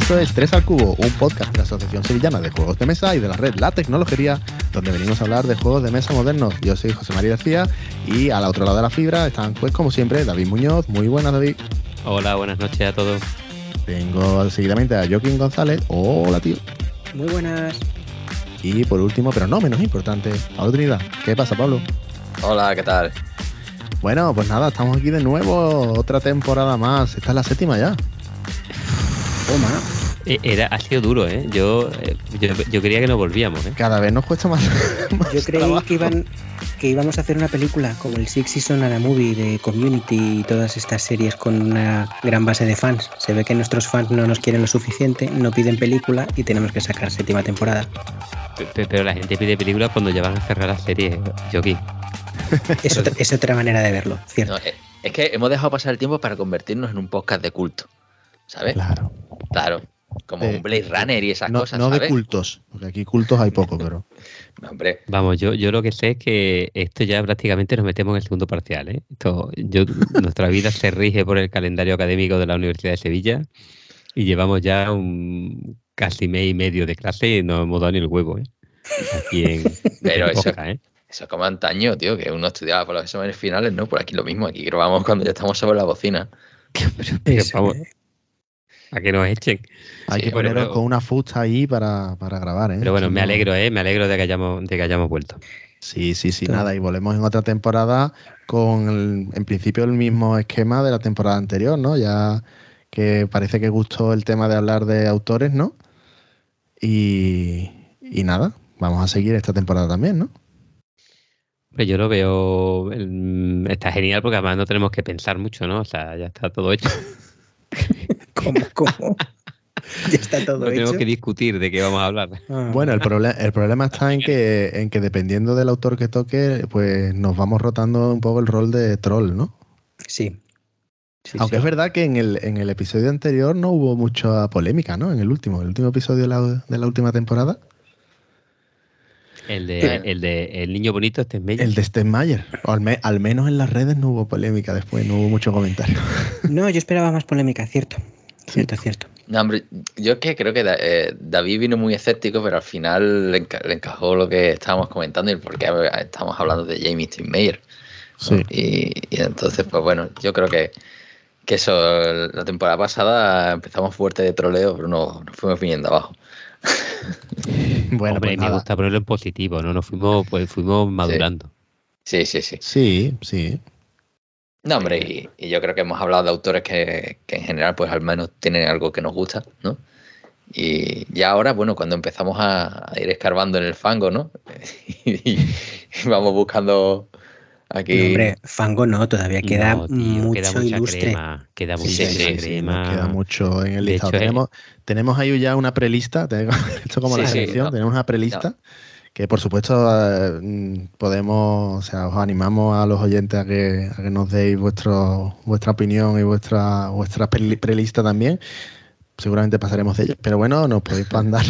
esto es 3 al Cubo, un podcast de la Asociación Sevillana de Juegos de Mesa y de la red La Tecnología, donde venimos a hablar de juegos de mesa modernos. Yo soy José María García y al otro lado de la fibra están, pues como siempre, David Muñoz. Muy buenas, David. Hola, buenas noches a todos. Tengo seguidamente a Joaquín González. Hola, tío. Muy buenas. Y por último, pero no menos importante, Pablo Trinidad. ¿Qué pasa, Pablo? Hola, ¿qué tal? Bueno, pues nada, estamos aquí de nuevo, otra temporada más. Esta es la séptima ya. Toma. Eh, Era, ha sido duro, ¿eh? Yo, eh, yo, yo quería que no volvíamos, ¿eh? Cada vez nos cuesta más. más Yo creí trabajo. que iban que íbamos a hacer una película como el Six Season a Movie de Community y todas estas series con una gran base de fans. Se ve que nuestros fans no nos quieren lo suficiente, no piden película y tenemos que sacar séptima temporada. Pe- pe- Pero la gente pide películas cuando ya van a cerrar la serie, Joaquín. Es otra, es otra manera de verlo, ¿cierto? No, eh, es que hemos dejado pasar el tiempo para convertirnos en un podcast de culto. ¿Sabes? Claro. Claro. Como Eh, un Blade Runner y esas No, cosas, no de ¿sabes? cultos, porque aquí cultos hay poco, pero. No, hombre, Vamos, yo, yo lo que sé es que esto ya prácticamente nos metemos en el segundo parcial, ¿eh? Esto, yo, nuestra vida se rige por el calendario académico de la Universidad de Sevilla y llevamos ya un casi mes y medio de clase y no hemos dado ni el huevo, ¿eh? Aquí en, Pero en eso- ¿eh? eso es como antaño, tío, que uno estudiaba por los exámenes finales, ¿no? Por aquí lo mismo, aquí grabamos cuando ya estamos sobre la bocina. Pero, pero vamos, ¿eh? A que nos echen. Hay Sí, que pero- poneros pero- con una fusta ahí para, para grabar, ¿eh? Pero bueno, me alegro, ¿eh? Me alegro de que hayamos, de que hayamos vuelto. Sí, sí, sí, Claro. nada. Y volvemos en otra temporada con, el- en principio, el mismo esquema de la temporada anterior, ¿no? Ya que parece que gustó el tema de hablar de autores, ¿no? Y, y nada, vamos a seguir esta temporada también, ¿no? Pues yo lo veo. Está genial porque además no tenemos que pensar mucho, ¿no? O sea, ya está todo hecho. ¿Cómo? ¿Cómo? ya está todo No tenemos hecho. que discutir de qué vamos a hablar. Ah. Bueno, el, proble- el problema está en que, en que dependiendo del autor que toque, pues nos vamos rotando un poco el rol de troll, ¿no? Sí. Sí, Aunque sí. es verdad que en el, en el episodio anterior no hubo mucha polémica, ¿no? En el último, el último episodio de la, de la última temporada, El de, el de El niño bonito, este es Meyer. el de Stenmayer. O al, me- al menos en las redes no hubo polémica después, no hubo mucho comentario. No, yo esperaba más polémica, cierto. Cierto, cierto. No, hombre, yo es que creo que Da- eh, David vino muy escéptico, pero al final le, enca- le encajó lo que estábamos comentando y el por qué estamos hablando de Jamie Steinmeier. ¿no? Sí. Y, y entonces, pues bueno, yo creo que, que eso, la temporada pasada empezamos fuerte de troleo, pero no, nos fuimos viniendo abajo. Bueno, Hombre, pues me gusta ponerlo en positivo, ¿no? Nos fuimos, pues fuimos madurando. Sí, sí, sí. Sí, sí. No, hombre, y, y yo creo que hemos hablado de autores que, que en general, pues al menos tienen algo que nos gusta, ¿no? Y ya ahora, bueno, cuando empezamos a, a ir escarbando en el fango, ¿no? y, y vamos buscando aquí. No, hombre, fango no, todavía queda No, tío, mucho queda mucha ilustre. crema. Queda Sí, mucha sí, sí, crema. nos queda mucho en el De listado. hecho, eh, tenemos, tenemos ahí ya una prelista, tenemos- esto como Sí, la sí, selección, no. tenemos una prelista que por supuesto eh, podemos, o sea, os animamos a los oyentes a que, a que nos deis vuestro, vuestra opinión y vuestra, vuestra preli- prelista también. Seguramente pasaremos de ella, pero bueno, nos podéis mandar.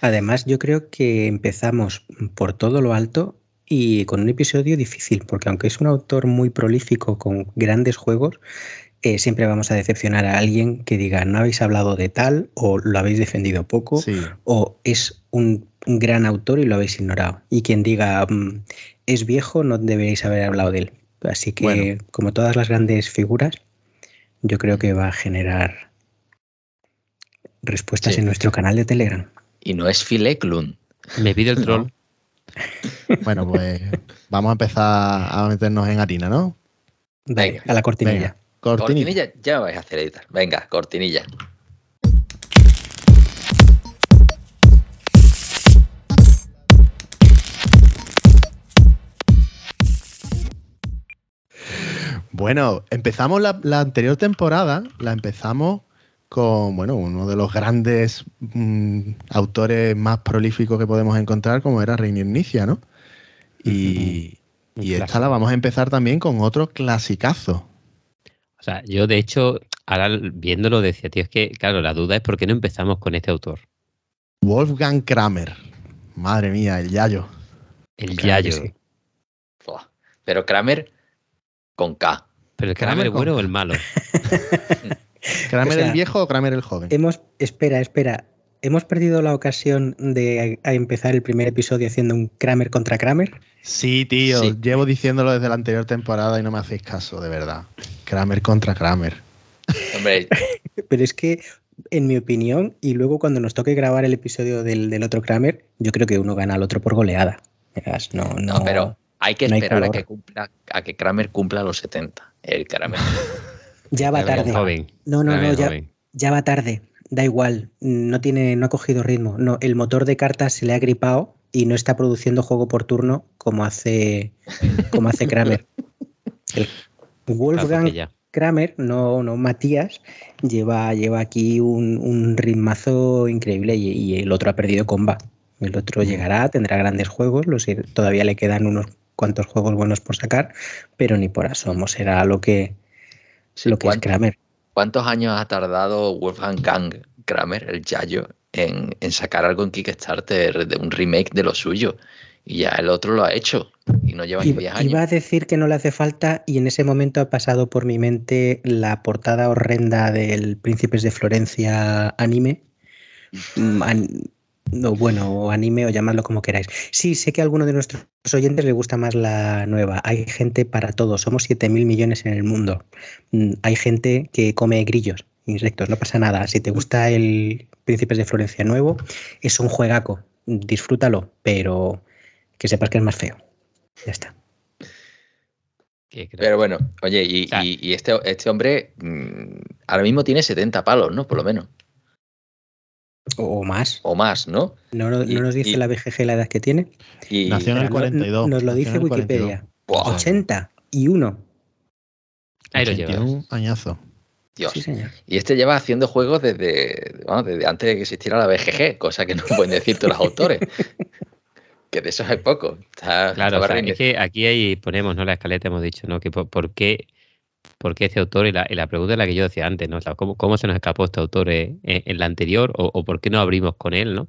Además, yo creo que empezamos por todo lo alto y con un episodio difícil, porque aunque es un autor muy prolífico con grandes juegos, eh, siempre vamos a decepcionar a alguien que diga no habéis hablado de tal o lo habéis defendido poco Sí, o es un, un gran autor y lo habéis ignorado. Y quien diga "Mm, es viejo no deberéis haber hablado de él. Así que, Bueno. como todas las grandes figuras, yo creo que va a generar respuestas Sí. en nuestro canal de Telegram. Y no es Phil Eklund. Me pide el troll. bueno, pues vamos a empezar a meternos en harina, ¿no? Venga, a la cortinilla. Venga, cortinilla. Cortinilla, ya vais a hacer editar. Venga, cortinilla. Bueno, empezamos la, la anterior temporada, la empezamos con, bueno, uno de los grandes mm, autores más prolíficos que podemos encontrar, como era Reinier Nicia, ¿no? Y, y esta la vamos a empezar también con otro clasicazo. O sea, yo de hecho, ahora viéndolo decía, tío, es que, claro, la duda es por qué no empezamos con este autor. Wolfgang Kramer. Madre mía, el Yayo. El Claro que Yayo. sí. Pero Kramer con K. Pero el Kramer Kramer con- bueno o el malo. ¿Kramer O sea, el viejo o Kramer el joven? Hemos, espera, espera. Hemos perdido la ocasión de a- a empezar el primer episodio haciendo un Kramer contra Kramer. Sí, tío, Sí. llevo diciéndolo desde la anterior temporada y no me hacéis caso, de verdad. Kramer contra Kramer. Hombre, Pero es que, en mi opinión, y luego cuando nos toque grabar el episodio del, del otro Kramer, yo creo que uno gana al otro por goleada. No, no, no, pero hay que no hay esperar a que cumpla, a que Kramer cumpla los 70. El Kramer. ya va tarde. joven. No, no, no, ya, ya va tarde. Da igual. No tiene, no ha cogido ritmo. No, el motor de cartas se le ha gripado y no está produciendo juego por turno como hace, como hace Kramer. El Wolfgang. Kramer, no, no Matías, lleva, lleva aquí un, un ritmazo increíble y, y el otro ha perdido comba. El otro llegará, tendrá grandes juegos, los, todavía le quedan unos cuantos juegos buenos por sacar, pero ni por asomo será lo que, Sí, lo que es ¿cuánto- Kramer. ¿Cuántos años ha tardado Wolfgang Kang Kramer, el Yayo, en, en sacar algo en Kickstarter de un remake de lo suyo? Y ya el otro lo ha hecho y no lleva ni 10 Iba, años. iba a decir que no le hace falta y en ese momento ha pasado por mi mente la portada horrenda del Príncipes de Florencia anime. No, bueno, o anime o llamadlo como queráis. Sí, sé que a alguno de nuestros oyentes le gusta más la nueva. Hay gente para todo. Somos 7.000 millones en el mundo. Mm, Hay gente que come grillos, insectos, no pasa nada. Si te gusta el Príncipes de Florencia nuevo, es un juegaco. Disfrútalo, pero que sepas que es más feo. Ya está. Que creo- Pero bueno, oye, y, O sea- y- y este, este hombre mm, ahora mismo tiene 70 palos, ¿no? Por lo menos. O o más. O más, ¿no? No, no- Y- no nos dice y- la BGG la edad que tiene. Y, Nació en el Espera, no- 42. Nos lo dice en el 42. Wikipedia. Buah, 80 y 1. Ahí lo llevas. 81 añazo. Dios. Sí, señor. Y este lleva haciendo juegos desde, vamos, desde antes de que existiera la BGG, cosa que no pueden decir todos los autores. que de esos hay poco. Está- Claro, o sea, es que aquí ahí ponemos, ¿no? La escaleta hemos dicho, ¿no? Que por, por qué, por qué este autor, y la, y la pregunta es la que yo decía antes, ¿no? O sea, ¿cómo, cómo se nos escapó este autor en, en la anterior? O, o por qué no abrimos con él, ¿no?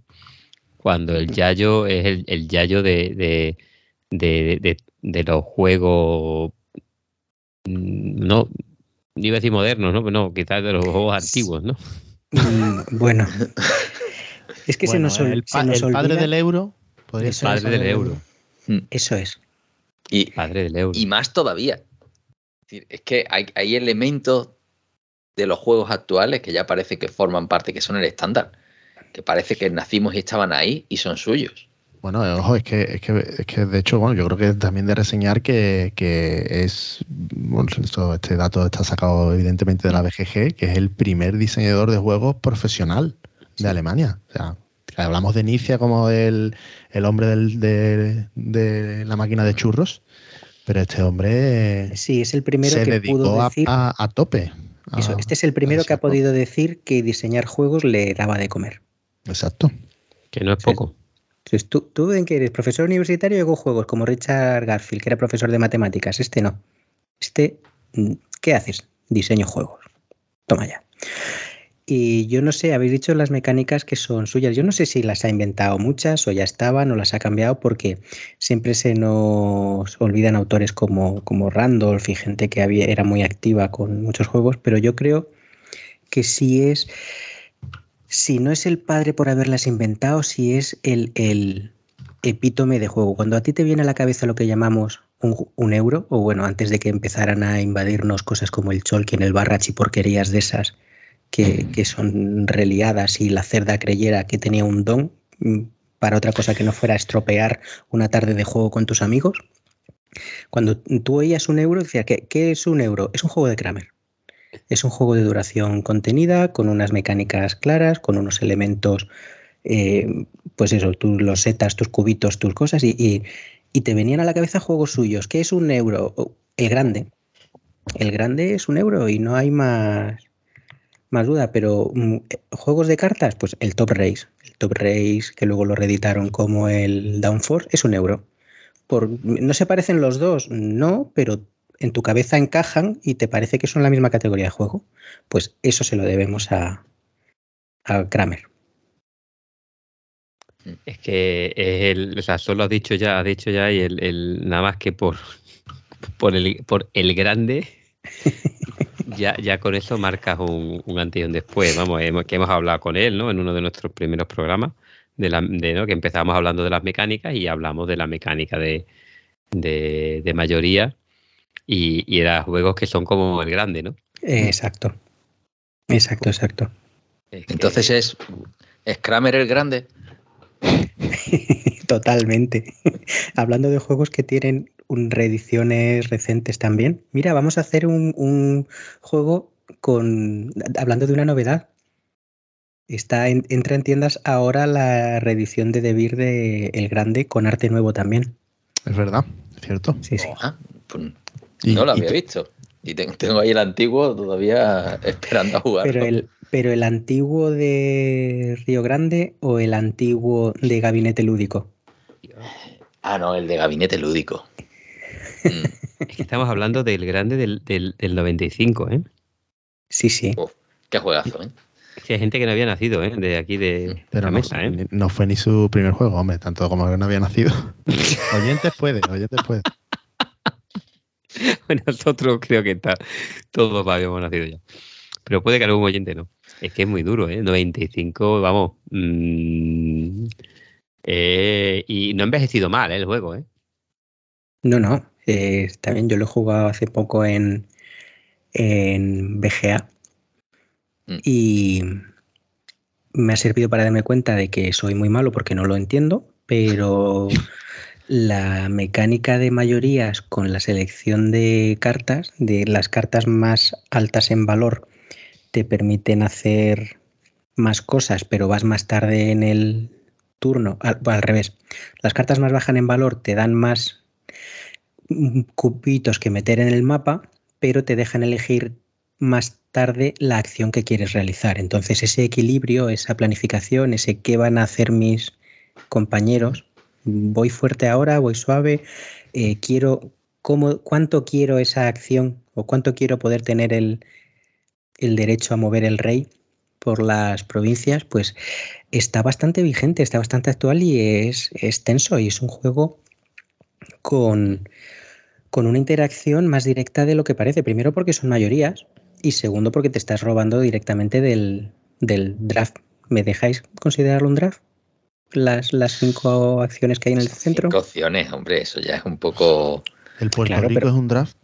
Cuando el Yayo es el, el Yayo de, de, de, de- de los juegos, mm, no, no iba a decir modernos, ¿no? Pero no, quizás de los juegos antiguos, ¿no? Mm, bueno. Es que se Bueno, nos, el, se nos el padre olvida- del euro podría ser. Padre del euro. Eso es. y, Padre del euro. y más todavía. Es que hay, hay elementos de los juegos actuales que ya parece que forman parte, que son el estándar. Que parece que nacimos y estaban ahí y son suyos. Bueno, eh, ojo, es que, es que, es que de hecho, bueno, yo creo que también de reseñar que, que es, bueno, esto- este dato está sacado evidentemente de la BGG, que es el primer diseñador de juegos profesional de Alemania. O sea, hablamos de Inicia como el, el hombre del- de, de la máquina de churros, pero este hombre Sí, es el primero se que dedicó pudo decir. a- a tope. a- eso, este es el primero que ha podido decir que diseñar juegos le daba de comer. Exacto. Que no es poco. Entonces, ¿tú, ¿tú en qué eres? ¿Profesor universitario y hago juegos? Como Richard Garfield, que era profesor de matemáticas. Este no. Este, mm, ¿qué haces? Diseño juegos. Toma ya. Y yo no sé, habéis dicho las mecánicas que son suyas. Yo no sé si las ha inventado muchas o ya estaban o las ha cambiado porque siempre se nos olvidan autores como, como Randolph y gente que había, era muy activa con muchos juegos, pero yo creo que sí es, si no es el padre por haberlas inventado, si es el, el epítome de juego. Cuando a ti te viene a la cabeza lo que llamamos un, euro, o bueno, antes de que empezaran a invadirnos cosas como el Cholkin, el Barrach y porquerías de esas que, que son reliadas y la cerda creyera que tenía un don mm, para otra cosa que no fuera estropear una tarde de juego con tus amigos. Cuando tú oías un euro, decía, ¿qué, ¿qué es un euro? Es un juego de Kramer. Es un juego de duración contenida, con unas mecánicas claras, con unos elementos, eh, pues eso, tú los setas, tus cubitos, tus cosas, y, y- y te venían a la cabeza juegos suyos. ¿Qué es un euro? El grande. El grande es un euro y no hay más, más duda, pero mm, juegos de cartas, pues el Top Race. El Top Race, que luego lo reeditaron como el Downforce, es un euro. Por, ¿No se parecen los dos? No, pero en tu cabeza encajan y te parece que son la misma categoría de juego. Pues eso se lo debemos a, a Kramer. Es que el, o sea, solo has dicho ya, has dicho ya, y el, el- nada más que por, por el por el grande, ya, ya con eso marcas un, un antes y un después. Vamos, hemos, que hemos hablado con él, ¿no? En uno de nuestros primeros programas, de la, de, ¿no? que empezamos hablando de las mecánicas y hablamos de la mecánica de, de, de mayoría y, y eran juegos que son como el grande, ¿no? Exacto. Exacto, exacto. Entonces es, es Kramer el grande. Totalmente. Hablando de juegos que tienen un reediciones recentes también. Mira, vamos a hacer un, un juego con. hablando de una novedad. Está en, entra en tiendas ahora la reedición de Debir de El Grande con arte nuevo también. Es verdad, cierto. Sí, sí. Pues no lo había visto. Y tengo ahí el antiguo todavía esperando a jugar. Pero el, pero el antiguo de Río Grande o el antiguo de Gabinete Lúdico. Ah, no, el de Gabinete Lúdico. Mm. Es que estamos hablando del grande del, del, del 95, ¿eh? Sí, sí. Uf, qué juegazo, ¿eh? Sí, hay gente que no había nacido, ¿eh? De aquí de Pero la no, mesa, ¿eh? no fue ni su primer juego, hombre, tanto como que no había nacido. oyentes puede, oyentes puede. Bueno, nosotros creo que está, todos habíamos nacido ya. Pero puede que algún oyente no. Es que es muy duro, ¿eh? 95, vamos. Mmm, eh, y no ha envejecido mal ¿eh? el juego, ¿eh? No, no. Eh, también yo lo he jugado hace poco en, en BGA. Mm. Y me ha servido para darme cuenta de que soy muy malo porque no lo entiendo, pero la mecánica de mayorías con la selección de cartas, de las cartas más altas en valor, te permiten hacer más cosas, pero vas más tarde en el turno, al, revés. Las cartas más bajas en valor te dan más cubitos que meter en el mapa, pero te dejan elegir más tarde la acción que quieres realizar. Entonces ese equilibrio, esa planificación, ese qué van a hacer mis compañeros, voy fuerte ahora, voy suave, eh, quiero, cuánto quiero esa acción o cuánto quiero poder tener el, el derecho a mover el rey por las provincias, pues está bastante vigente, está bastante actual y es, es tenso y es un juego con, con una interacción más directa de lo que parece. Primero porque son mayorías y segundo porque te estás robando directamente del, del draft. ¿Me dejáis considerarlo un draft? Las, las cinco acciones que hay en el centro. Cinco opciones, hombre, eso ya es un poco. ¿El Puerto claro, Rico pero, es un draft?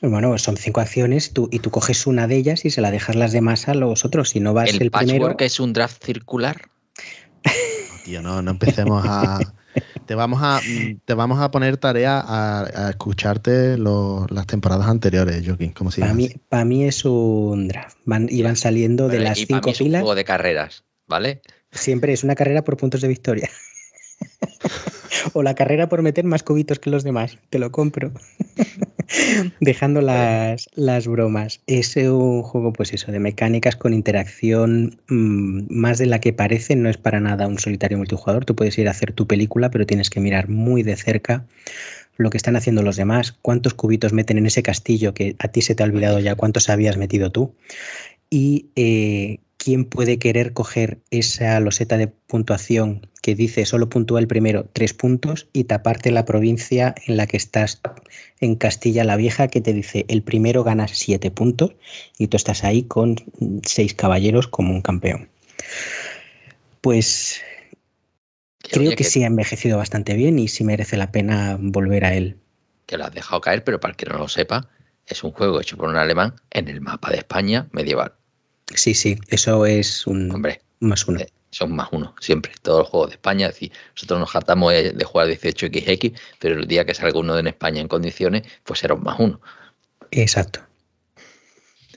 Bueno, son cinco acciones tú, y tú coges una de ellas y se la dejas las demás a los otros. Si no vas el, el patchwork primero. es un draft circular? No, tío, no, no empecemos a. te vamos a te vamos a poner tarea a, a escucharte lo, las temporadas anteriores, Joaquín. ¿Cómo se Para mí, para mí es un draft. Van, y van saliendo de las y para cinco mí es un filas. juego de carreras, ¿vale? Siempre es una carrera por puntos de victoria. o la carrera por meter más cubitos que los demás. Te lo compro. Dejando las, las, bromas. Es un juego, pues eso, de mecánicas con interacción mmm, más de la que parece. No es para nada un solitario multijugador. Tú puedes ir a hacer tu película, pero tienes que mirar muy de cerca lo que están haciendo los demás, cuántos cubitos meten en ese castillo que a ti se te ha olvidado ya cuántos habías metido tú. Y eh, quién puede querer coger esa loseta de puntuación que dice solo puntúa el primero tres puntos y taparte la provincia en la que estás en Castilla la Vieja que te dice el primero ganas siete puntos y tú estás ahí con seis caballeros como un campeón. Pues creo que, que sí ha envejecido bastante bien y sí merece la pena volver a él. Que lo has dejado caer, pero para el que no lo sepa, es un juego hecho por un alemán en el mapa de España medieval. Sí, sí, eso es un Hombre, más uno. Eh, son más uno, siempre. Todos los juegos de España. Es decir, nosotros nos jatamos de jugar 18XX, pero el día que salga uno en España en condiciones, pues será un más uno. Exacto.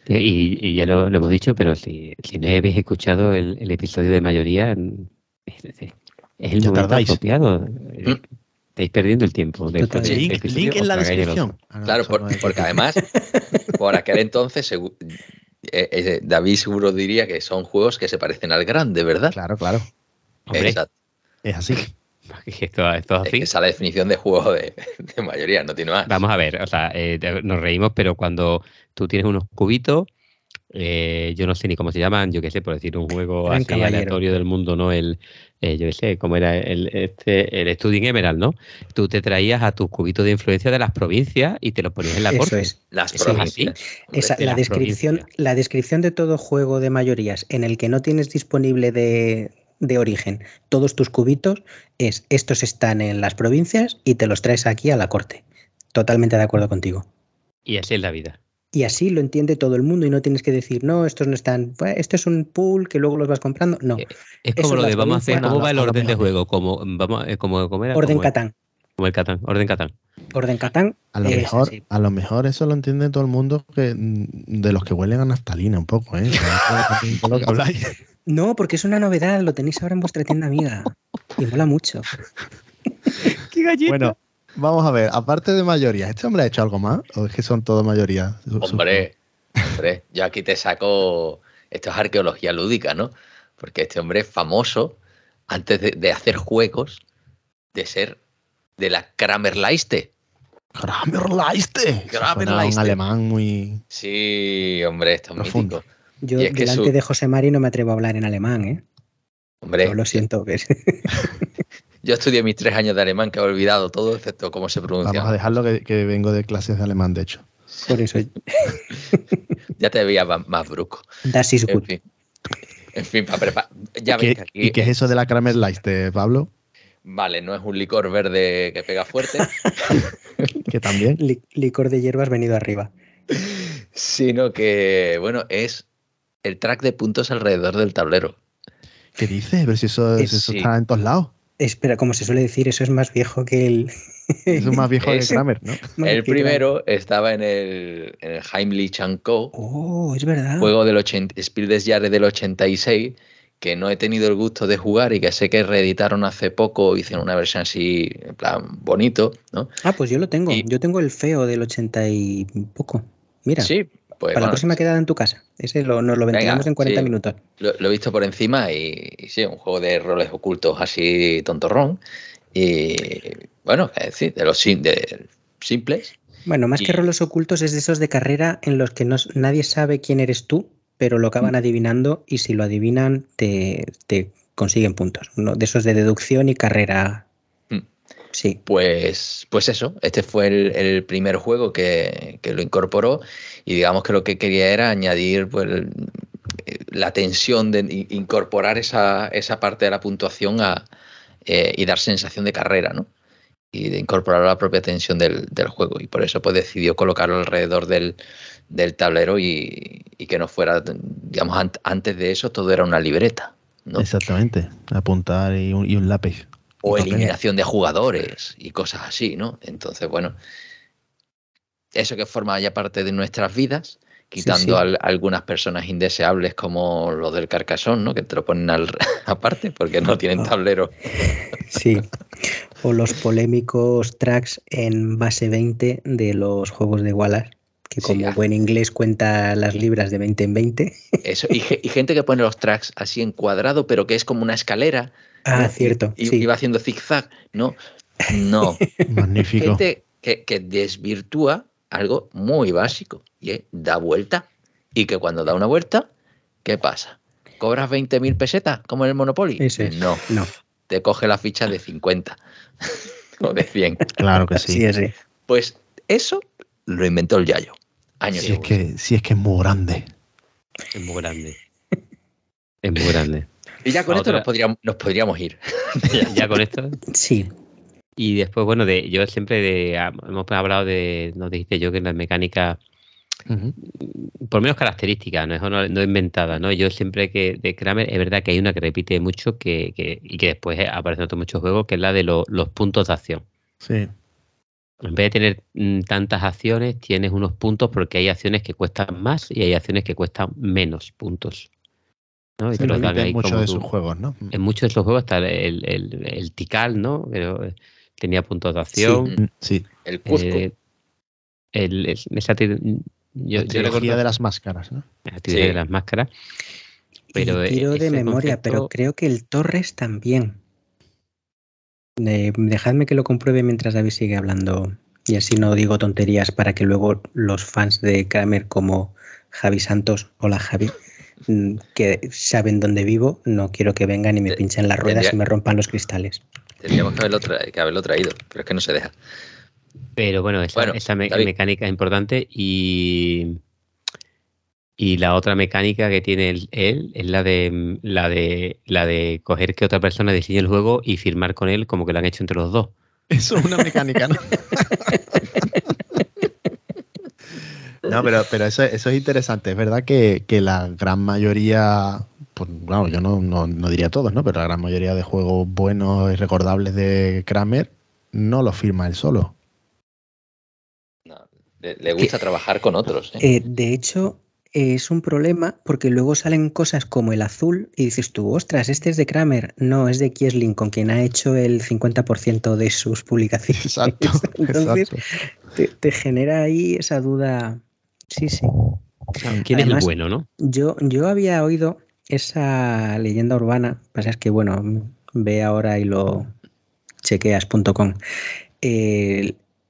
Y, y ya lo, lo, hemos dicho, pero si, si no habéis escuchado el, el episodio de mayoría, es, es el Ya momento tardáis. apropiado. Mm. Estáis perdiendo el tiempo. De Link, este episodio, link en la descripción. Ah, no, Claro, por- es- porque además, por aquel entonces, eh, eh, David seguro diría que son juegos que se parecen al grande, ¿verdad? Claro, claro. Hombre, Exacto. Es así. esto, esto es Es así. que esa es la definición de juego de, de mayoría, no tiene más. Vamos a ver, o sea, eh, nos reímos, pero cuando tú tienes unos cubitos, eh, yo no sé ni cómo se llaman, yo qué sé, por decir un juego Gran así Caballero. aleatorio del mundo, ¿no? El, eh, yo sé, cómo era el, este, el Studying Emerald, ¿no? Tú te traías a tus cubitos de influencia de las provincias y te los ponías en la Eso corte. es. Las Sí, provincias. Esa, de la, las descripción, provincias. la descripción de todo juego de mayorías en el que no tienes disponible de, de origen todos tus cubitos es estos están en las provincias y te los traes aquí a la corte. Totalmente de acuerdo contigo. Y así es la vida. Y así lo entiende todo el mundo y no tienes que decir, no, estos no están, "Bueno, esto es un pool que luego los vas comprando. No, Eh, Es Eso como lo de vamos a hacer, ¿cómo va el orden de juego? Como, vamos, eh, como, como era, orden como, Catán. como el Catán, orden Catán. Orden Catán. A lo, es mejor, así. a lo mejor eso lo entiende todo el mundo que, mm, de los que huelen a naftalina un poco, ¿eh? Con lo que habláis. No, porque es una novedad, lo tenéis ahora en vuestra tienda amiga. Y mola mucho. ¡Qué galleta! Bueno, vamos a ver, aparte de mayoría, ¿este hombre ha hecho algo más? ¿O es que son todo mayoría? Hombre, hombre, yo aquí te saco. Esto es arqueología lúdica, ¿no? Porque este hombre es famoso antes de, de hacer juegos de ser de la Kramerleiste. Kramerleiste. Kramerleiste. un alemán muy... Sí, hombre, esto es Profundo. mítico. Yo es delante su- de José Mari no me atrevo a hablar en alemán, ¿eh? Hombre, lo siento. que es- yo estudié mis tres años de alemán que he olvidado todo, excepto cómo se pronuncia. Vamos a dejarlo que, que vengo de clases de alemán, de hecho. Por eso, Ya te veía ma- más brusco. das is En fin. En fin, para preparar. Ya ¿Y, veis qué, que aquí. y qué es eso de la Kramerleiste, Pablo? Vale, no es un licor verde que pega fuerte, Que también. Li- licor de hierbas venido arriba. sino que, bueno, es el track de puntos alrededor del tablero. ¿Qué dices? Pero si eso, Es- si eso sí. está en todos lados. Espera, como se suele decir, eso es más viejo que el. Es más viejo que Kramer, ¿no? El primero estaba en el, en el Heimlich Co. Oh, es verdad. juego del 80, Spiel des Jahres del 86, que no he tenido el gusto de jugar y que sé que reeditaron hace poco, hicieron una versión así, en plan bonito, ¿no? Ah, pues yo lo tengo. Y- Yo tengo el feo del 80 y poco. Mira, Sí, pues para la próxima quedada en tu casa. Ese lo, nos lo ventilamos Venga, en 40 sí. minutos. lo, he visto por encima y, y sí, un juego de roles ocultos así tontorrón. Y bueno, es decir, de los sim- de simples. Bueno, más Y- que roles ocultos es de esos de carrera en los que no, nadie sabe quién eres tú, pero lo acaban adivinando y si lo adivinan te, te consiguen puntos. Uno de esos de deducción y carrera. Sí. Pues, pues eso, este fue el, el primer juego que, que lo incorporó y digamos que lo que quería era añadir pues, el- la tensión de incorporar esa, esa parte de la puntuación a, eh, y dar sensación de carrera, ¿no? Y de incorporar la propia tensión del, del juego. Y por eso pues decidió colocarlo alrededor del, del tablero y, y que no fuera, digamos, ant- antes de eso todo era una libreta, ¿no? Exactamente. Apuntar y un, y un lápiz. O eliminación de jugadores y cosas así, ¿no? Entonces, bueno, eso que forma ya parte de nuestras vidas, quitando sí. al- algunas personas indeseables como los del Carcasón, ¿no? Que te lo ponen al- aparte porque no tienen Ah. tablero. Sí. O los polémicos tracks en base 20 de los juegos de Wallace, que como buen inglés cuenta las libras de 20 en 20. Eso. Y, y gente que pone los tracks así en cuadrado, pero que es como una escalera. Ah, cierto. Y, sí. va haciendo zigzag. No, no. Magnífico. gente que, que desvirtúa algo muy básico y es da vuelta y que cuando da una vuelta, ¿qué pasa? ¿Cobras 20.000 pesetas como en el Monopoly? Eso es. No, No, te coge la ficha de 50 o de 100. Claro que sí, sí. así. Pues eso lo inventó el Yayo. Años Si es, que, si es que es muy grande. Es muy grande. Es muy grande. Y ya con esto Otra- nos podríamos, nos podríamos ir. ya, ya con esto. Sí, Y después, bueno, de yo siempre de, hemos hablado de, nos dijiste yo que la mecánica, por menos característica, no es no, no inventada, ¿no? Yo siempre que de Kramer, es verdad que hay una que repite mucho que, que- y que después aparece en otros muchos juegos, que es la de lo- los puntos de acción. Sí. En vez de tener mm, tantas acciones, tienes unos puntos porque hay acciones que cuestan más y hay acciones que cuestan menos puntos. En muchos de tú- sus juegos, ¿no? En muchos de esos juegos está el, el, el Tikal, ¿no? Pero eh, tenía puntos de acción. Mm, Sí. El Cuzco. Eh, el, esa yo, La yo recuerdo de las máscaras, ¿no? la trilogía Sí. de las máscaras. Pero y tiro eh, de memoria, pero creo que el Torres también. Eh, dejadme que lo compruebe mientras David sigue hablando y así no digo tonterías para que luego los fans de Kramer como Javi Santos, hola Javi, que saben dónde vivo, no quiero que vengan y me pinchen las ruedas y me rompan los cristales. Tendríamos que haberlo, traído, pero es que no se deja. Pero bueno, esa, mecánica es importante y, y la otra mecánica que tiene él, es la de la de la de coger que otra persona diseñe el juego y firmar con él como que lo han hecho entre los dos. Eso es una mecánica, ¿no? no, pero, pero eso, eso, es interesante. Es verdad que, la gran mayoría, pues claro, yo no, no, diría todos, ¿no? Pero la gran mayoría de juegos buenos y recordables de Kramer no los firma él solo. No, le, gusta trabajar con otros. ¿eh? Eh, de hecho, es un problema porque luego salen cosas como el azul y dices tú, ostras, este es de Kramer. No, es de Kiesling, con quien ha hecho el 50% de sus publicaciones. Exacto. Entonces, Te, genera ahí esa duda. Sí, sí. ¿Quién es el bueno, no? Yo, yo había oído esa leyenda urbana, pasa es que, bueno, ve ahora y lo chequeas.com.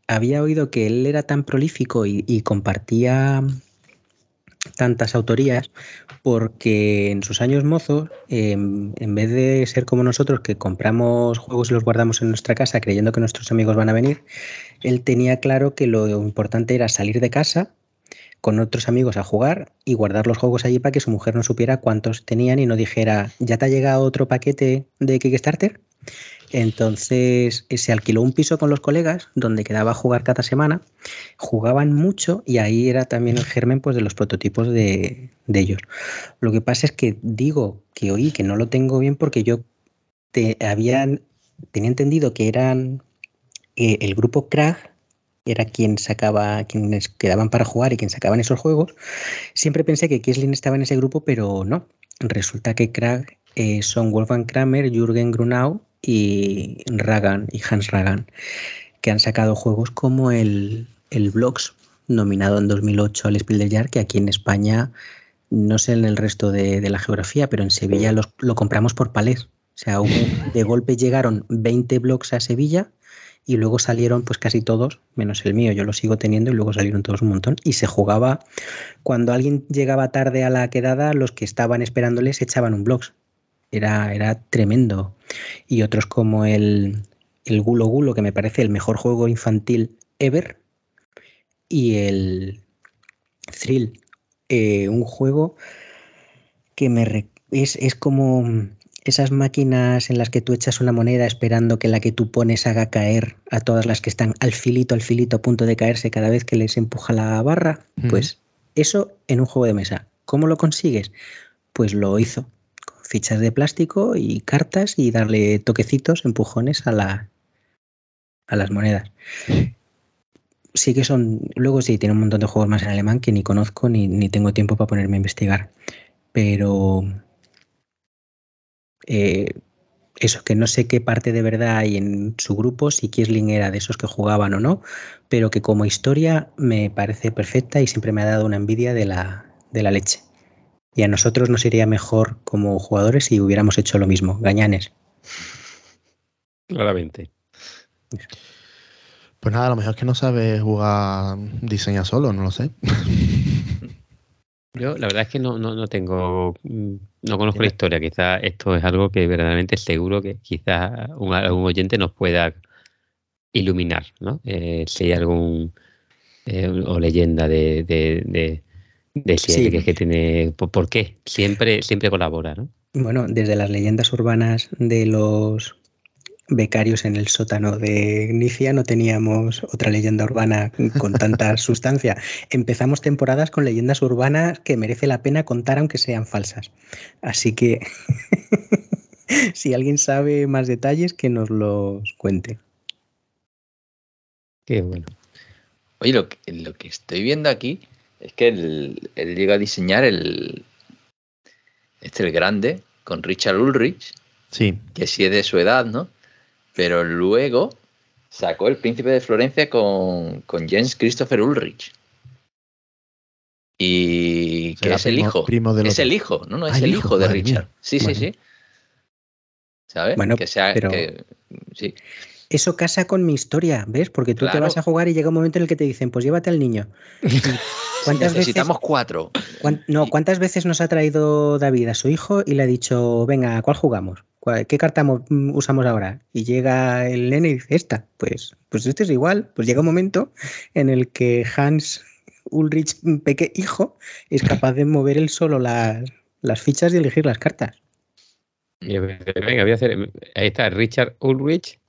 había oído que él era tan prolífico y compartía tantas autorías porque en sus años mozos, em, en vez de ser como nosotros que compramos juegos y los guardamos en nuestra casa creyendo que nuestros amigos van a venir, él tenía claro que lo importante era salir de casa con otros amigos a jugar y guardar los juegos allí para que su mujer no supiera cuántos tenían y no dijera, ¿ya te ha llegado otro paquete de Kickstarter? Entonces eh, se alquiló un piso con los colegas donde quedaba a jugar cada semana. Jugaban mucho y ahí era también el germen pues, de los prototipos de, ellos. Lo que pasa es que digo que oí que no lo tengo bien porque yo te, habían, tenía entendido que eran eh, el grupo Krag era quien sacaba, quienes quedaban para jugar y quien sacaban esos juegos. Siempre pensé que Kiesling estaba en ese grupo, pero no. Resulta que Krag eh, son Wolfgang Kramer, Jürgen Grunau y Ragan y Hans Ragan, que han sacado juegos como el, el nominado en 2008 al Spiel del Jahr, que aquí en España, no sé en el resto de, la geografía, pero en Sevilla lo compramos por palés. O sea, de golpe llegaron 20 blogs a Sevilla y luego salieron pues casi todos, menos el mío, yo lo sigo teniendo y luego salieron todos un montón. Y se jugaba, cuando alguien llegaba tarde a la quedada, los que estaban esperándoles echaban un blogs era, era tremendo. Y otros como el, el Gulo Gulo, que me parece el mejor juego infantil ever, y el Thrill, eh, un juego que me es, es, como esas máquinas en las que tú echas una moneda esperando que la que tú pones haga caer a todas las que están al filito, al filito, a punto de caerse cada vez que les empuja la barra. Pues eso en un juego de mesa. ¿Cómo lo consigues? Pues lo hizo fichas de plástico y cartas y darle toquecitos, empujones a, la, a las monedas. Sí que son, luego sí, tiene un montón de juegos más en alemán que ni conozco ni, ni tengo tiempo para ponerme a investigar. Pero eh, eso, que no sé qué parte de verdad hay en su grupo, si Kiesling era de esos que jugaban o no, pero que como historia me parece perfecta y siempre me ha dado una envidia de la, de la leche. Y a nosotros nos iría mejor como jugadores si hubiéramos hecho lo mismo, gañanes. Claramente. Pues nada, a lo mejor es que no sabe jugar diseña solo, no lo sé. Yo la verdad es que no, no, tengo, no conozco la historia. Quizás esto es algo que verdaderamente seguro que quizás algún oyente nos pueda iluminar, ¿no? Eh, si hay algún eh, o leyenda de, de que, tiene. ¿Por, qué? Siempre, siempre colabora, ¿no? Bueno, desde las leyendas urbanas de los becarios en el sótano de Nicia no teníamos otra leyenda urbana con tanta sustancia. Empezamos temporadas con leyendas urbanas que merece la pena contar aunque sean falsas. Así que si alguien sabe más detalles que nos los cuente. Qué bueno. Oye, lo lo que estoy viendo aquí es que él, llega a diseñar el. Este, el grande, con Richard Ulrich. Sí. Que sí es de su edad, ¿no? Pero luego sacó El Príncipe de Florencia con, con Jens Christopher Ulrich. Y que es el hijo. es el hijo, no, no, es el hijo, de Richard. Sí, sí, sí. ¿Sabes? Bueno, que sea. sí. Eso casa con mi historia, ¿ves? Porque tú te vas a jugar y llega un momento en el que te dicen, pues llévate al niño. ¿Cuántas Necesitamos cuatro. cuán- no, ¿cuántas veces nos ha traído David a su hijo y le ha dicho, venga, ¿cuál jugamos? ¿Cuál- ¿Qué carta mo- usamos ahora? Y llega el nene y dice, esta. Pues, pues este es igual. Pues llega un momento en el que Hans Ulrich, peque hijo, es capaz de mover él solo las, las fichas y elegir las cartas. Venga, voy a hacer. Ahí está Richard Ulrich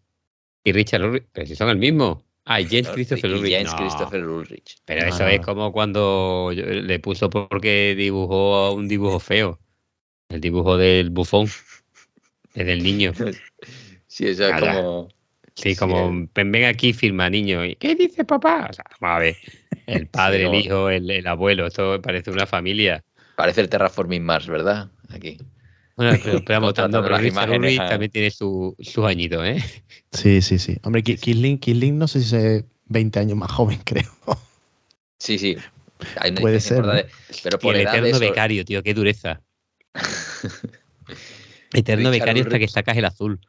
y Richard Ulrich. Pero si son el mismo. Ah, James Christopher Ulrich. James No, Christopher Ulrich. Pero No, eso es como cuando le puso porque dibujó un dibujo feo. El dibujo del bufón. Es del niño. Sí, eso es como. Sí, Sí, como el- ven, ven aquí, firma niño. ¿Y qué dice papá? O sea, vamos a ver. El padre, el hijo, el, el abuelo, esto parece una familia. Parece el Terraforming Mars, ¿verdad? Aquí. Bueno, pero, pero vamos, no, pero las Richard imágenes Ulrich a- también tiene su- sus añitos, ¿eh? Sí, sí, sí. Hombre, Ki- Kisling, Kisling no sé si es 20 años más joven, creo. Sí, sí. Hay una Puede ser, importante, Pero Y por el edad eterno eso- becario, tío, qué dureza. Eterno Richard becario hasta que sacas el azul.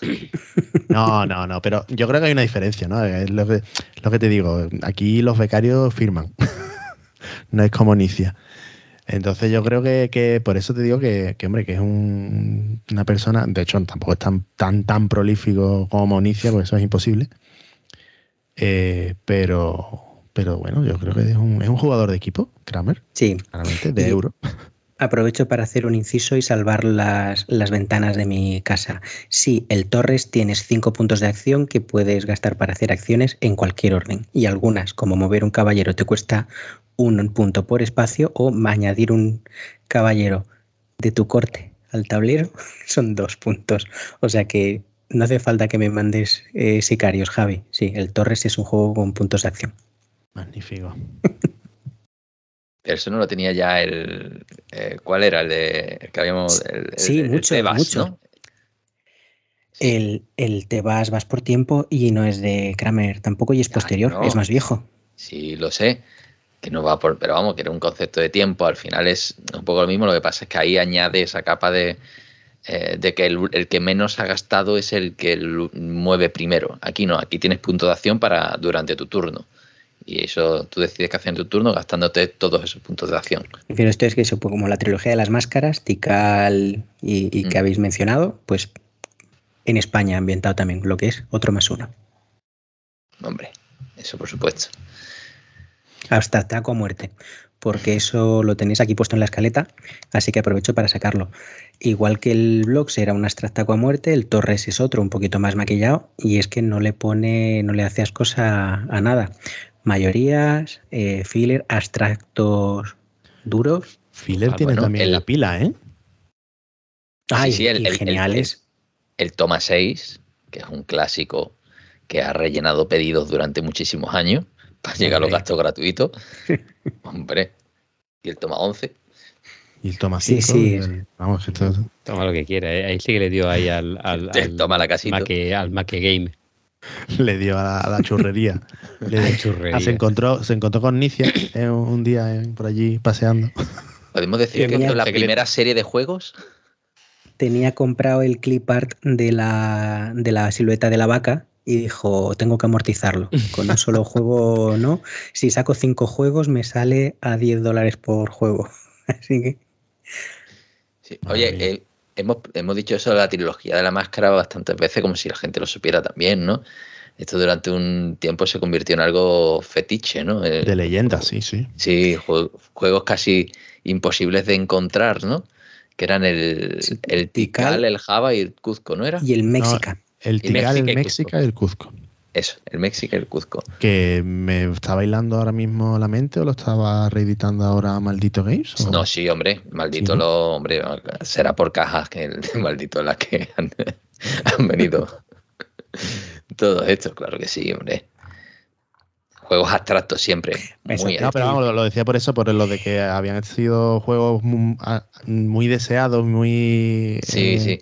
No, no, no, pero yo creo que hay una diferencia, ¿no? Es lo que, lo que te digo, aquí los becarios firman, no es como Nicia. Entonces yo creo que, que por eso te digo que, que, hombre, que es un- una persona, de hecho tampoco es tan, tan, tan prolífico como Nicia, porque eso es imposible. Eh, pero, pero bueno, yo creo que es un, es un jugador de equipo, Kramer, Sí, claramente, de Y- euro. Aprovecho para hacer un inciso y salvar las, las ventanas de mi casa. Sí, el Torres tienes cinco puntos de acción que puedes gastar para hacer acciones en cualquier orden. Y algunas, como mover un caballero, te cuesta un punto por espacio o añadir un caballero de tu corte al tablero son dos puntos. O sea que no hace falta que me mandes eh, sicarios, Javi. Sí, el Torres es un juego con puntos de acción. Magnífico. Pero eso no lo tenía ya el. eh, ¿Cuál era? El de. el que habíamos. El, Sí, el mucho, Tebas, mucho. ¿no? El, el te vas, vas por tiempo y no es de Kramer tampoco y es Ay, posterior, no. es más viejo. Sí, lo sé. Que no va por. Pero vamos, que era un concepto de tiempo. Al final es un poco lo mismo. Lo que pasa es que ahí añade esa capa de. eh, de que el, el que menos ha gastado es el que mueve primero. Aquí no, aquí tienes punto de acción para durante tu turno. Y eso tú decides qué hacer en tu turno gastándote todos esos puntos de acción. Pero esto es que eso, pues, como la trilogía de las máscaras, Tikal y, y que Mm. habéis mencionado, pues en España ambientado también, lo que es otro más uno. Hombre, eso por supuesto. Hasta taco a muerte, porque eso lo tenéis aquí puesto en la escaleta, así que aprovecho para sacarlo. Igual que el blog era un abstractaco a muerte, el Torres es otro, un poquito más maquillado, y es que no le pone, no le hace ascos a, a nada. Mayorías, eh, filler, abstractos duros. Filler Ah, tiene bueno, también el- la pila, ¿eh? Ay, sí, el, y el- el- geniales. el Toma 6, que es un clásico que ha rellenado pedidos durante muchísimos años para llegar a los gastos gratuitos. Hombre. Y el Toma 11. Y el toma Sí, 5. sí. el- vamos, que esto- Toma lo que quiera, ¿eh? Ahí sí que le dio ahí al, al, toma la casito. Maque, al Maque Game. le dio a la, a la churrería. Le- La churrería. Ah, se, encontró, se encontró con Nicia eh, un, día eh, por allí paseando. Podemos decir que Tenía es la primera serie de juegos. tenía comprado el clip art de la, de la silueta de la vaca y dijo, tengo que amortizarlo. Con un solo juego, ¿no? Si saco cinco juegos me sale a 10 dólares por juego. Así que Sí. Oye, eh, hemos, hemos dicho eso de la trilogía de la máscara bastantes veces, como si la gente lo supiera también, ¿no? Esto durante un tiempo se convirtió en algo fetiche, ¿no? Eh, De leyenda, sí, sí. Sí, jue- juegos casi imposibles de encontrar, ¿no? Que eran el, Sí, el Tikal. El Java y el Cuzco, ¿no era? y el Mexica. El Y Tikal, el y México y el Cuzco. Eso, el México y el Cuzco. ¿Que me está bailando ahora mismo la mente o lo estaba reeditando ahora Maldito Games? o- No, sí, hombre, maldito lo, hombre, será por cajas que el maldito las que han, han venido todos estos, claro que sí, hombre. Juegos abstractos siempre, muy No, pero vamos, lo, decía por eso, por lo de que habían sido juegos muy, deseados, muy... Sí, eh, sí.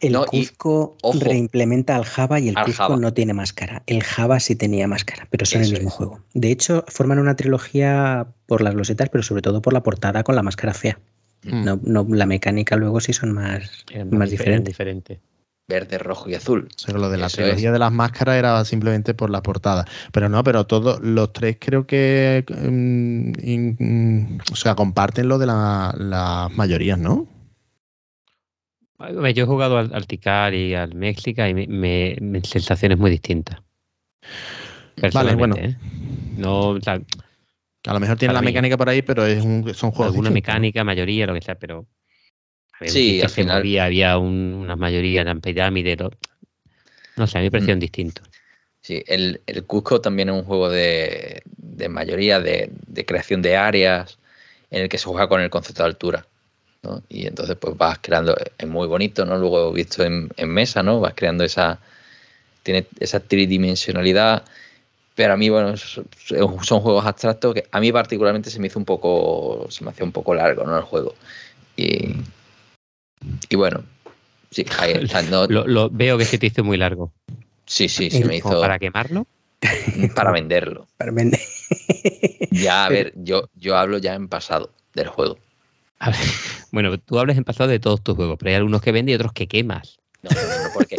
El No, y, ojo, reimplementa al Java y el Java. no tiene máscara. El Java sí tenía máscara, pero son Eso el mismo es. juego. De hecho, forman una trilogía por las losetas, pero sobre todo por la portada con la máscara fea. Mm. No, no, la mecánica luego sí son más, más verde, rojo y azul. O sea, lo de la trilogía de las máscaras era simplemente por la portada. Pero no, pero todos los tres creo que mm, o sea, comparten lo de las mayorías, ¿no? Yo he jugado al, al Ticar y al México y me, me, sensaciones muy distintas. Vale, bueno. ¿eh? No, a lo mejor tiene la mecánica por ahí, pero es un, son juegos. Alguna mecánica, mayoría, lo que sea, pero. sí, al final. había una mayoría en pirámide. No sé, a mí me parecieron mm. distintos. Sí, el, el, Cusco también es un juego de, de mayoría, de, de, creación de áreas, en el que se juega con el concepto de altura. ¿No? Y entonces, pues vas creando, es muy bonito, ¿no? Luego visto en, en mesa, ¿no? Vas creando esa. Tiene esa tridimensionalidad pero a mí, bueno, son juegos abstractos que a mí particularmente se me hizo un poco, se me hacía un poco largo, ¿no? El juego. Y, y bueno, sí, lo, veo que se te hizo muy largo. Sí, sí, se me hizo. ¿Para quemarlo? Para venderlo. Para vender. Ya, a ver, yo, yo hablo ya en pasado del juego. Bueno, tú hablas en pasado de todos tus juegos, pero hay algunos que vendes y otros que quemas. No, no, no, porque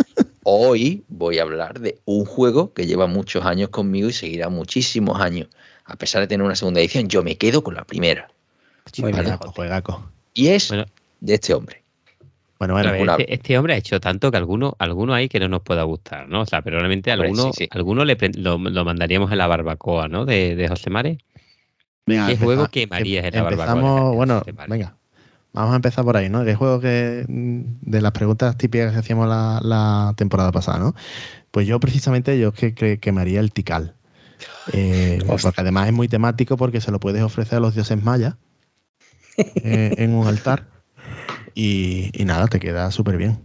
Hoy voy a hablar de un juego que lleva muchos años conmigo y seguirá muchísimos años. A pesar de tener una segunda edición, yo me quedo con la primera. Y es de este hombre. Bueno, bueno este, este, hombre ha hecho tanto que alguno, alguno hay que no nos pueda gustar, ¿no? O sea, pero realmente alguno, alguno le, lo, mandaríamos en la barbacoa, ¿no? De, de José Mare. ¿Qué juego quemarías en la barbacoa? Bueno, venga, Vamos a empezar por ahí, ¿no? El juego que mm, de las preguntas típicas que hacíamos la, temporada pasada, ¿no? Pues yo precisamente yo que, que quemaría el Tikal. Eh, porque además es muy temático porque se lo puedes ofrecer a los dioses mayas eh, en un altar. Y, nada, te queda súper bien.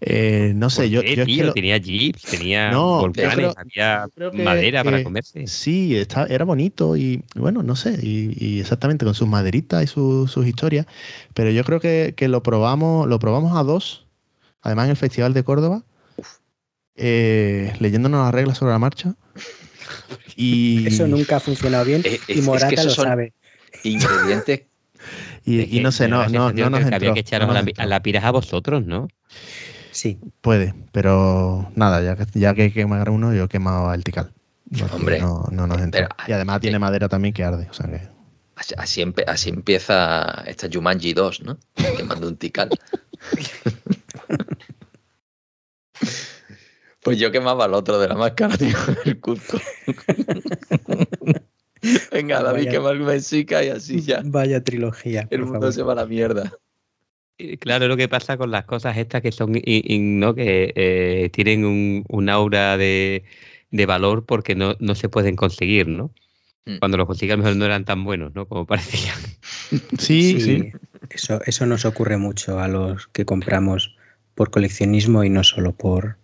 Eh, no sé, yo, yo tenía jeeps, tenía volcanes, había madera para comerse. Sí, está, era bonito y bueno, no sé, y, exactamente con sus maderitas y sus historias. Pero yo creo que, lo probamos, lo probamos a dos, además en el Festival de Córdoba, eh, leyéndonos las reglas sobre la marcha. Y... Eso nunca ha funcionado bien y Morata lo sabe. Ingredientes y, no sé, no, no, no nos Había que echar a, la, a la a vosotros, ¿no? Sí. Puede, pero nada, ya que, ya que quemar uno, yo he quemado el tical. Hombre, no, no nos entra. y además tiene madera también que arde. O sea que... así, así, empieza esta Jumanji 2, ¿no? Quemando un tical. pues yo quemaba el otro de la máscara, tío, el Cusco. Venga, David, que más Mexica y así ya. Vaya trilogía. El mundo se va a la mierda. Claro, lo que pasa con las cosas estas que son, ¿no? que eh, tienen un, aura de, valor porque no, se pueden conseguir, ¿no? Mm. Cuando los consigas mejor no eran tan buenos, ¿no? Como parecían. Sí, sí, Eso, eso nos ocurre mucho a los que compramos por coleccionismo y no solo por,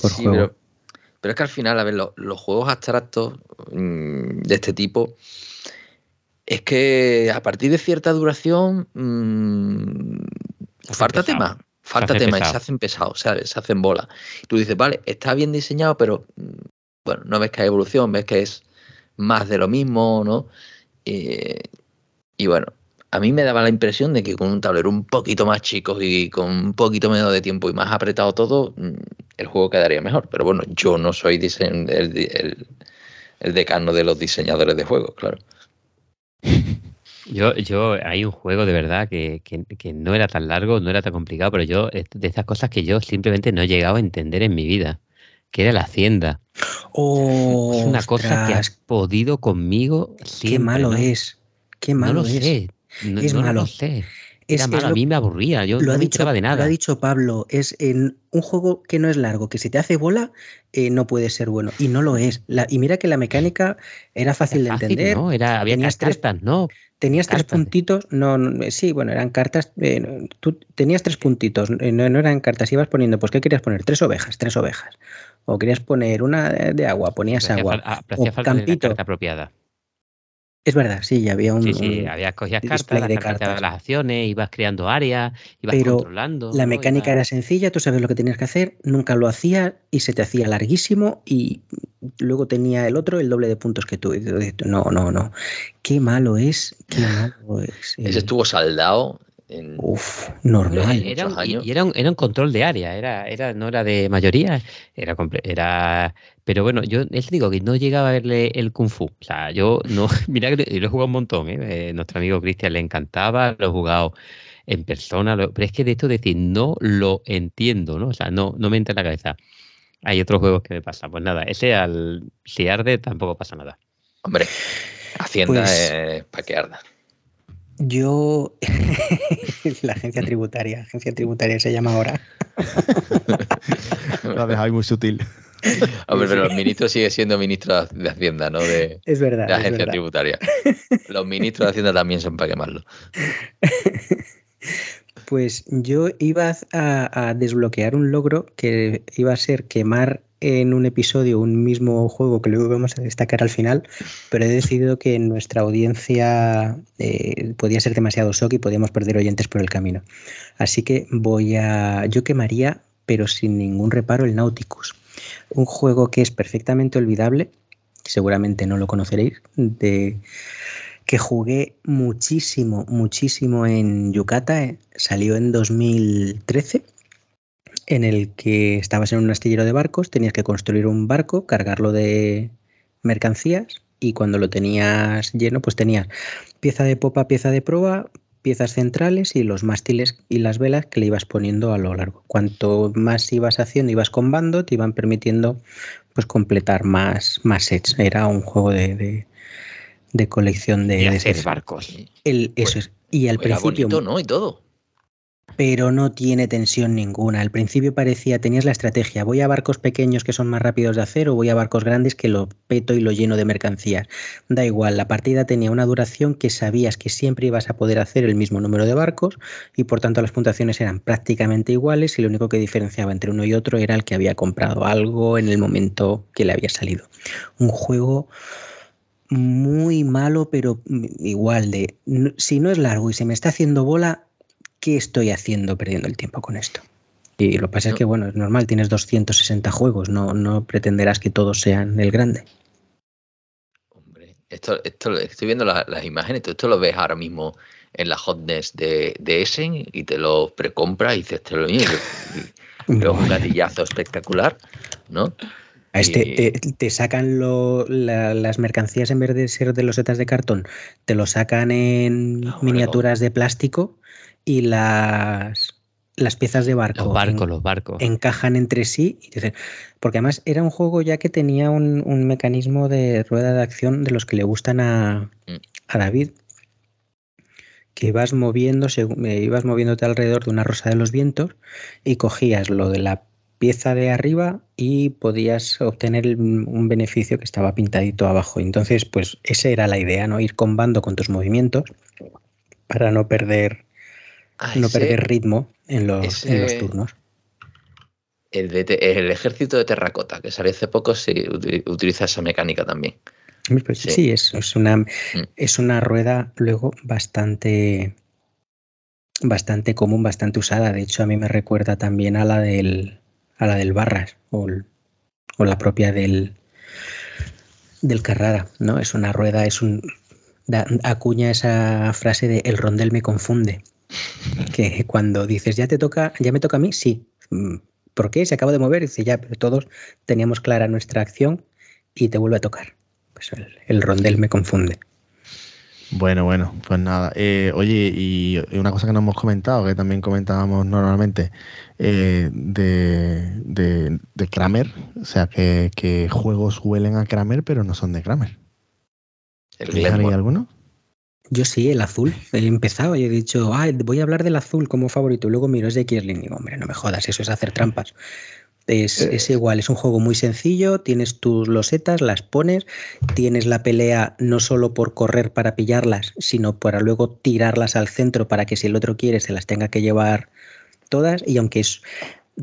por juego. Pero es que al final, a ver, los juegos abstractos mm, de este tipo, es que a partir de cierta duración, mmm, falta tema. Falta tema y se hacen pesados, ¿sabes? Se hacen bola. Y tú dices, vale, está bien diseñado, pero mm, bueno, no ves que hay evolución, ves que es más de lo mismo, ¿no? Eh, y bueno, a mí me daba la impresión de que con un tablero un poquito más chico y con un poquito menos de tiempo y más apretado todo, mm, el juego quedaría mejor. Pero bueno, yo no soy el, decano de los diseñadores de juegos, claro. Yo, yo, hay un juego de verdad que, no era tan largo, no era tan complicado, pero yo, de esas cosas que yo simplemente no he llegado a entender en mi vida, que era la hacienda. Oh, es una cosa que has podido conmigo. Qué malo es. Qué malo no lo es. Sé. No, es malo. lo sé. Era malo, a mí me aburría, yo lo no ha dicho, de nada. Lo ha dicho Pablo, es en un juego que no es largo, que si te hace bola, eh, no puede ser bueno. Y no lo es. y mira que la mecánica era fácil, de entender. ¿no? Era, había tenías cartas, ¿no? Tenías tres puntitos, no, sí, bueno, eran cartas, eh, tú tenías tres puntitos, eh, no, eran cartas, ibas poniendo, pues ¿qué querías poner? Tres ovejas, tres ovejas. O querías poner una de, agua, ponías agua. Ah, o campito. carta apropiada. Es verdad, sí, ya había un. Sí, sí, había cogías cartas, de cartas. las acciones, ibas creando áreas, ibas Pero controlando. La mecánica era sencilla, tú sabes lo que tenías que hacer, nunca lo hacía y se te hacía larguísimo y luego tenía el otro el doble de puntos que tú. No, no, no. Qué malo es, qué malo es. Ese estuvo saldado en Uf, normal. Era y- era, un, era un control de área, era, era, no era de mayoría, era, era pero bueno, yo les digo que no llegaba a verle el Kung Fu. O sea, yo no, mira que lo he jugado un montón, ¿eh? Eh, nuestro amigo Cristian le encantaba, lo he jugado en persona, lo- pero es que de esto decir no lo entiendo, ¿no? O sea, no, no me entra en la cabeza. Hay otros juegos que me pasan. Pues nada, ese al si arde tampoco pasa nada. Hombre, Hacienda Pues- es para que arda. Yo, la agencia tributaria, agencia tributaria se llama ahora. Lo has dejado muy sutil. Hombre, pero el ministro sigue siendo ministro de Hacienda, no de, Es verdad. de agencia verdad. tributaria. Los ministros de Hacienda también son para quemarlo. Pues yo iba a, a desbloquear un logro que iba a ser quemar en un episodio un mismo juego que luego vamos a destacar al final, pero he decidido que nuestra audiencia eh, podía ser demasiado shock y podíamos perder oyentes por el camino. Así que voy a. Yo quemaría, pero sin ningún reparo, el Nauticus. Un juego que es perfectamente olvidable, seguramente no lo conoceréis, de que jugué muchísimo, muchísimo en Yucata, eh, salió en 2013, en el que estabas en un astillero de barcos, tenías que construir un barco, cargarlo de mercancías y cuando lo tenías lleno, pues tenías pieza de popa, pieza de proa, piezas centrales y los mástiles y las velas que le ibas poniendo a lo largo. Cuanto más ibas haciendo, ibas combando, te iban permitiendo pues completar más, más sets. Era un juego de, de, de colección de, Y hacer barcos. El, eso es. Y al Era principio, bonito, ¿no? Y todo. Pero no tiene tensión ninguna. Al principio parecía, tenías la estrategia, voy a barcos pequeños que son más rápidos de hacer o voy a barcos grandes que lo peto y lo lleno de mercancías. Da igual, la partida tenía una duración que sabías que siempre ibas a poder hacer el mismo número de barcos y por tanto las puntuaciones eran prácticamente iguales y lo único que diferenciaba entre uno y otro era el que había comprado algo en el momento que le había salido. Un juego muy malo, pero igual de, si no es largo y se me está haciendo bola, ¿qué estoy haciendo perdiendo el tiempo con esto? Y lo que pasa es que, bueno, es normal, tienes 260 juegos, no, no pretenderás que todos sean el grande. Hombre, esto, esto estoy viendo la- las imágenes, tú esto lo ves ahora mismo en la hotness de, de Essen y te lo precompras y dices, te lo Pero un gatillazo espectacular, ¿no? A este, te, te sacan lo- la- las mercancías en vez de ser de losetas de cartón, te lo sacan en miniaturas de plástico y las, las piezas de barco, Los barcos, en- los barcos. encajan entre sí. Porque además era un juego ya que tenía un, un mecanismo de rueda de acción de los que le gustan a, Mm. a David. Que ibas moviendo, según- eh, ibas moviéndote alrededor de una rosa de los vientos y cogías lo de la pieza de arriba y podías obtener un beneficio que estaba pintadito abajo. Entonces, pues esa era la idea, ¿no? Ir combando con tus movimientos para no perder, Ah, no ese- perder ritmo en los, en los ese- turnos. el, de te- el ejército de terracota, que salió hace poco, sí, uti- utiliza esa mecánica también. Pues Sí. sí, es, es una, es una rueda luego bastante, bastante común, bastante usada. De hecho, a mí me recuerda también a la del, a la del Barras o, el- o la propia del, del Carrara, ¿no? Es una rueda, es un da- acuña esa frase de el rondel me confunde. Que cuando dices ya te toca, ya me toca a mí, sí. Mm, ¿Por qué? Se acaba de mover, y dice ya, pero todos teníamos clara nuestra acción y te vuelve a tocar. Pues el, el rondel me confunde. Bueno, bueno, pues nada. Eh, oye, y una cosa que no hemos comentado, que también comentábamos normalmente, eh, de, de, de Kramer, o sea, que, que juegos huelen a Kramer, pero no son de Kramer. El ¿Tenéis ahí Glenmore. alguno? Yo sí, el azul. He empezado y he dicho, ah, voy a hablar del azul como favorito. Y luego miro, es de Kierling. Y digo, hombre, no me jodas, eso es hacer trampas. Es, Eh. es igual, es un juego muy sencillo. Tienes tus losetas, las pones. Tienes la pelea no solo por correr para pillarlas, sino para luego tirarlas al centro para que si el otro quiere se las tenga que llevar todas. Y aunque es,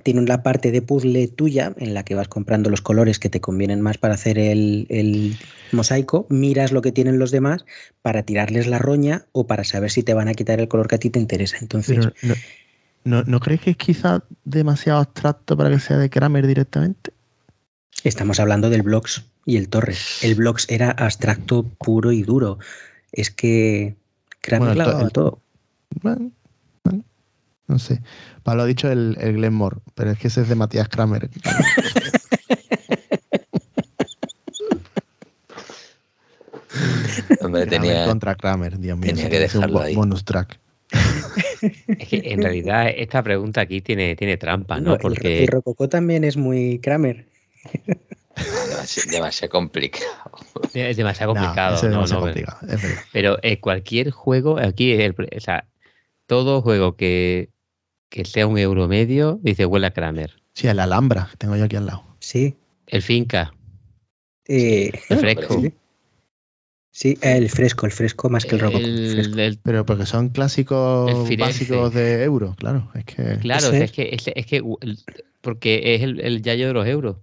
tiene una parte de puzzle tuya en la que vas comprando los colores que te convienen más para hacer el, el mosaico, miras lo que tienen los demás para tirarles la roña o para saber si te van a quitar el color que a ti te interesa. Entonces, ¿no, no, ¿no crees que es quizá demasiado abstracto para que sea de Kramer directamente? estamos hablando del Blocks y el Torres. El Blocks era abstracto puro y duro. Es que Kramer Bueno, el- todo. Bueno, No sé. Pablo ha dicho el, el Glenmore, pero es que ese es de Matías Kramer. Hombre, Kramer contra Kramer, Dios mío. tenía que dejarlo ahí. bonus track. Es que en realidad esta pregunta aquí tiene, tiene trampa, ¿no? el- Porque el Rococó también es muy Kramer. demasiado, demasiado complicado. es demasiado No, complicado. ese es no, demasiado no, complicado, es verdad. Pero eh, cualquier juego, aquí, el, o sea, todo juego que, que sea un euro medio, dice huele a Kramer. Sí, el Alhambra, que tengo yo aquí al lado. Sí. El Finca, Eh, el Fresco. sí. El fresco, el fresco más que el el- Pero porque son clásicos básicos de euro, claro. Es que claro, es. que, es, es que porque es el, el yayo de los euros.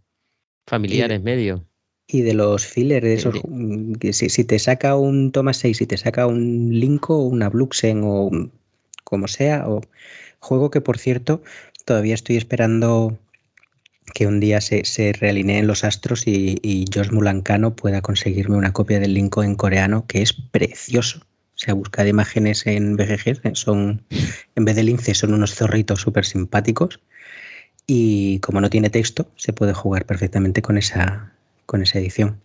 Familiares medios. Y de los fillers, de esos, mm, que si, si te saca un Thomas 6, si te saca un Linko, una Bluxen o un- como sea, o juego que por cierto todavía estoy esperando que un día se, se realineen los astros y, y Josh Mulancano pueda conseguirme una copia del Linko en coreano que es precioso. O sea, buscad imágenes en BGG, son, en vez de lince, son unos zorritos súper simpáticos. Y como no tiene texto, se puede jugar perfectamente con esa, con esa edición.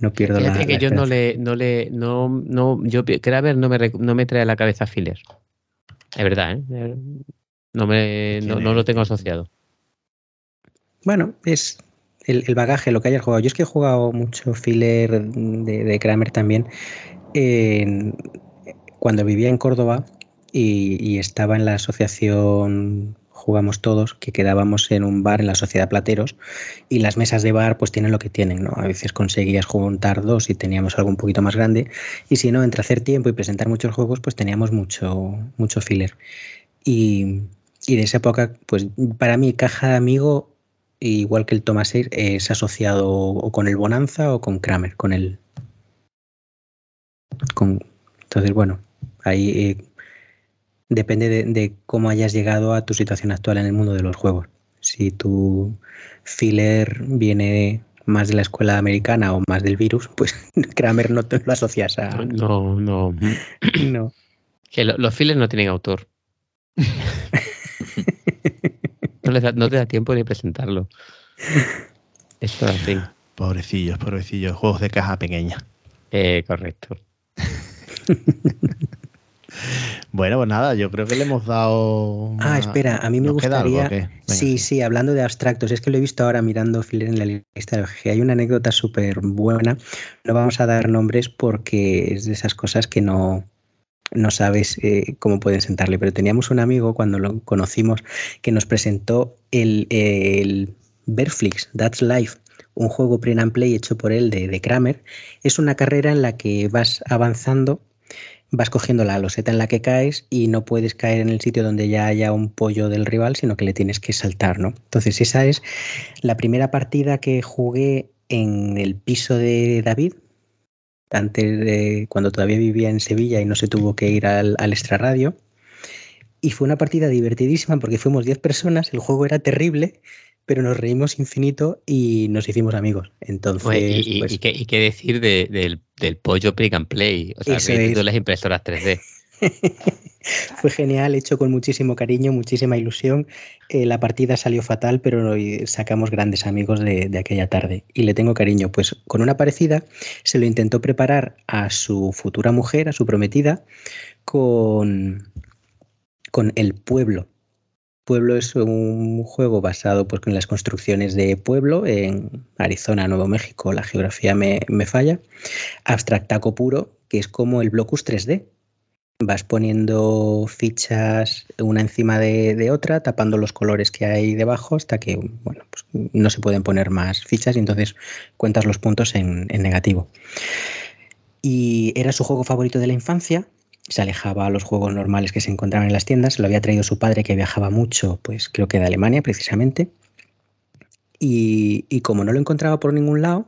No pierdo la, que la yo no le, no le, no, no, yo Kramer no me, no me trae a la cabeza filler. Es verdad, ¿eh? Eh, No me, no, no lo tengo asociado. Bueno, es el, el bagaje, lo que hayas jugado. Yo es que he jugado mucho filler de, de Kramer también. en- cuando vivía en Córdoba y, y estaba en la asociación Jugamos Todos, que quedábamos en un bar en la Sociedad Plateros, y las mesas de bar pues tienen lo que tienen, ¿no? A veces conseguías juntar dos y teníamos algo un poquito más grande, y si no, entre hacer tiempo y presentar muchos juegos, pues teníamos mucho, mucho filler. Y, y de esa época, pues para mí, Caja de Amigo, igual que el Thomas Air, es asociado o con el Bonanza o con Kramer, con el. Con, entonces, bueno, ahí eh, depende de, de cómo hayas llegado a tu situación actual en el mundo de los juegos. Si tu filler viene más de la escuela americana o más del virus, pues Kramer no te lo asocias a. No, no. No. Que lo- los fillers no tienen autor. No, les da- no te da tiempo ni presentarlo. Esto es así. pobrecillos, pobrecillos, juegos de caja pequeña. Eh, correcto. Bueno, pues nada, yo creo que le hemos dado. Ah, espera, a mí me ¿Nos queda algo gustaría. sí, sí, hablando de abstractos, es que lo he visto ahora mirando Filler en la lista de OGG. Hay una anécdota súper buena. No vamos a dar nombres porque es de esas cosas que no, no sabes eh, cómo pueden sentarle. Pero teníamos un amigo cuando lo conocimos que nos presentó el, el Verflix, That's Life, un juego print and play hecho por él de, de Kramer. Es una carrera en la que vas avanzando vas cogiendo la loseta en la que caes y no puedes caer en el sitio donde ya haya un pollo del rival, sino que le tienes que saltar, ¿no? Entonces esa es la primera partida que jugué en el piso de David, antes de cuando todavía vivía en Sevilla y no se tuvo que ir al, al extrarradio. Y fue una partida divertidísima porque fuimos 10 personas, el juego era terrible, pero nos reímos infinito y nos hicimos amigos. Entonces, y, pues, y qué, y qué decir de- del, del pollo pick and play? O sea, es. las impresoras 3D. Fue genial, hecho con muchísimo cariño, muchísima ilusión. Eh, la partida salió fatal, pero sacamos grandes amigos de, de aquella tarde y le tengo cariño. Pues con una parecida se lo intentó preparar a su futura mujer, a su prometida, con, con El Pueblo. Pueblo es un juego basado pues, en las construcciones de pueblo en Arizona, Nuevo México. La geografía me, me falla. Abstractaco puro, que es como el Blocus 3D vas poniendo fichas una encima de, de, otra, tapando los colores que hay debajo hasta que bueno, pues no se pueden poner más fichas y entonces cuentas los puntos en, en, negativo. Y era su juego favorito de la infancia. Se alejaba a los juegos normales que se encontraban en las tiendas. Lo había traído su padre que viajaba mucho, pues creo que de Alemania precisamente. Y, y, como no lo encontraba por ningún lado,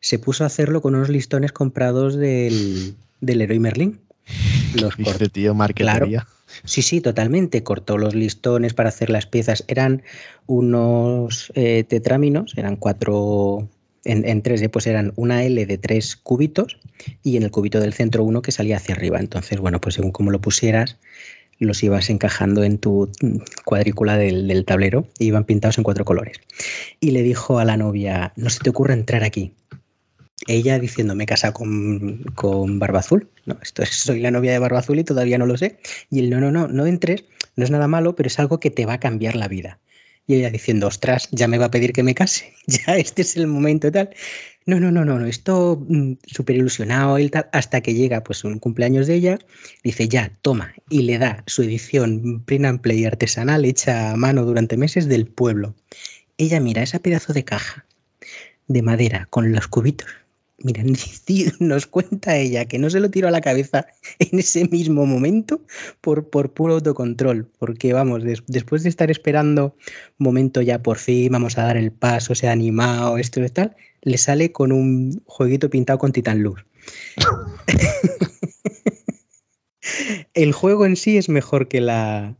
se puso a hacerlo con unos listones comprados del, del Leroy Merlin. Los este tío marquetería. Claro. Sí, sí, totalmente. Cortó los listones para hacer las piezas. Eran unos eh, tetráminos, eran cuatro en, en 3D, pues eran una L de tres cubitos y en el cubito del centro uno que salía hacia arriba. Entonces, bueno, pues según como lo pusieras, los ibas encajando en tu cuadrícula del, tablero y iban pintados en cuatro colores. Y le dijo a la novia, no se te ocurre entrar aquí. Ella diciendo, me casa con, con Barba Azul. No, esto es, soy la novia de Barba Azul y todavía no lo sé. Y él, no, no, no, no entres, no es nada malo, pero es algo que te va a cambiar la vida. Y ella diciendo, ostras, ya me va a pedir que me case, ya este es el momento y tal. No, no, no, no, no, esto mm, súper ilusionado y tal, hasta que llega pues un cumpleaños de ella, dice, ya, toma, y le da su edición print and artesanal hecha a mano durante meses del pueblo. Ella mira ese pedazo de caja de madera con los cubitos Mira, nos cuenta ella que no se lo tiró a la cabeza en ese mismo momento por, por puro autocontrol, porque vamos, después de estar esperando un momento ya por fin, vamos a dar el paso, se ha animado, esto y tal, le sale con un jueguito pintado con Titan Luz. el juego en sí es mejor que la,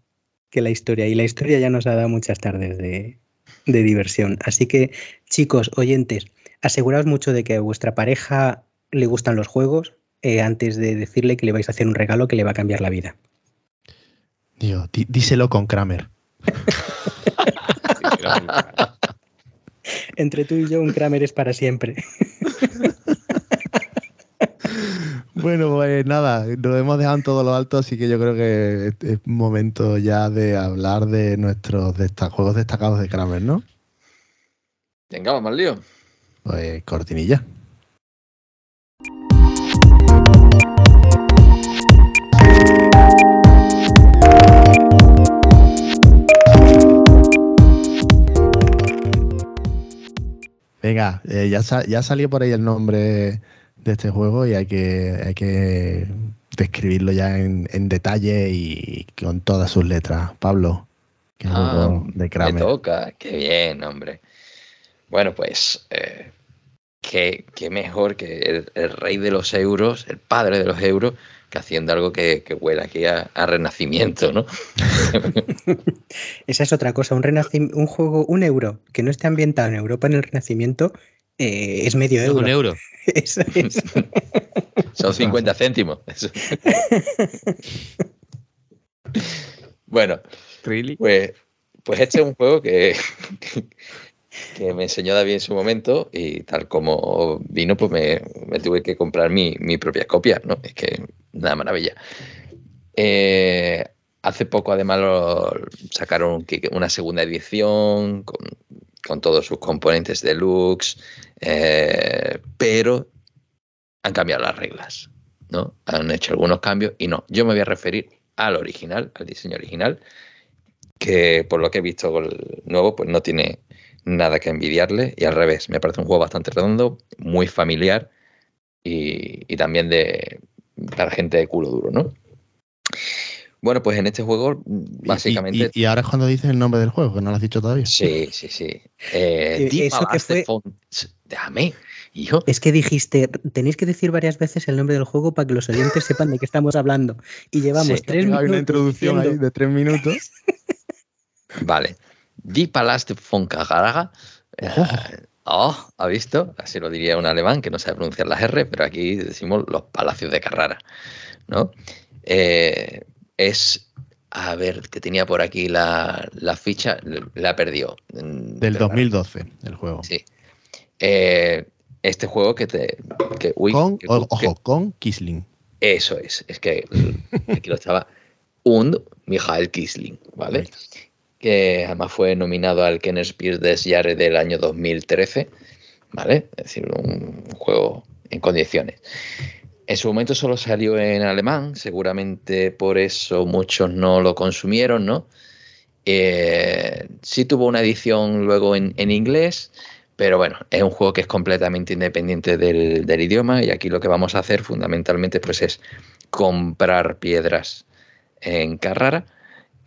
que la historia, y la historia ya nos ha dado muchas tardes de, de diversión. Así que, chicos, oyentes, aseguraos mucho de que a vuestra pareja le gustan los juegos eh, antes de decirle que le vais a hacer un regalo que le va a cambiar la vida. Dios, díselo con Kramer. Entre tú y yo, un Kramer es para siempre. bueno, pues nada, nos hemos dejado en todo lo alto, así que yo creo que es momento ya de hablar de nuestros juegos destacados de Kramer, ¿no? Venga, vamos al lío. Pues cortinilla. Venga, eh, ya, ya salió por ahí el nombre de este juego y hay que, hay que describirlo ya en, detalle y con todas sus letras. Pablo, que ah, de Kramer. Me toca, qué bien, hombre. Bueno, pues eh, qué, mejor que el, rey de los euros, el padre de los euros, que haciendo algo que, que huele aquí a, renacimiento, ¿no? Esa es otra cosa, un, un juego, un euro que no esté ambientado en Europa en el renacimiento eh, es medio euro. Un euro. Eso es. Son 50 céntimos. bueno, pues, pues este es un juego que, que me enseñó David en su momento y tal como vino, pues me, tuve que comprar mi, propia copia, ¿no? Es que nada maravilla. Eh, hace poco además sacaron una segunda edición con, todos sus componentes deluxe, eh, pero han cambiado las reglas, ¿no? Han hecho algunos cambios y no, yo me voy a referir al original, al diseño original, que por lo que he visto con el nuevo, pues no tiene nada que envidiarle y al revés, me parece un juego bastante redondo, muy familiar y, también de para gente de culo duro, ¿no? Bueno, pues en este juego, básicamente. ¿Y, ahora es cuando dices el nombre del juego, que no lo has dicho todavía? Sí, sí, sí. Eh, Eso que fue... Déjame, hijo. Es que dijiste, tenéis que decir varias veces el nombre del juego para que los oyentes sepan de qué estamos hablando. Y llevamos tres minutos. Hay una introducción ahí de tres minutos. vale. Die Palast von Kagaraga. oh, ¿ha visto? Así lo diría un alemán que no sabe pronunciar las R, pero aquí decimos los palacios de Carrara. ¿no? Eh, es, a ver, que tenía por aquí la, ficha, la perdió. Mm, Del 2012, el juego. Sí. Eh, este juego que te. con, ojo, con Kisling. Eso es, es que aquí lo estaba. Und Michael Kisling, ¿vale? que además fue nominado al Kenner Spears Jahres del año 2013, ¿vale? Es decir, un juego en condiciones. En su momento solo salió en alemán, seguramente por eso muchos no lo consumieron, ¿no? Eh, sí tuvo una edición luego en, inglés, pero bueno, es un juego que es completamente independiente del, del, idioma y aquí lo que vamos a hacer fundamentalmente pues es comprar piedras en Carrara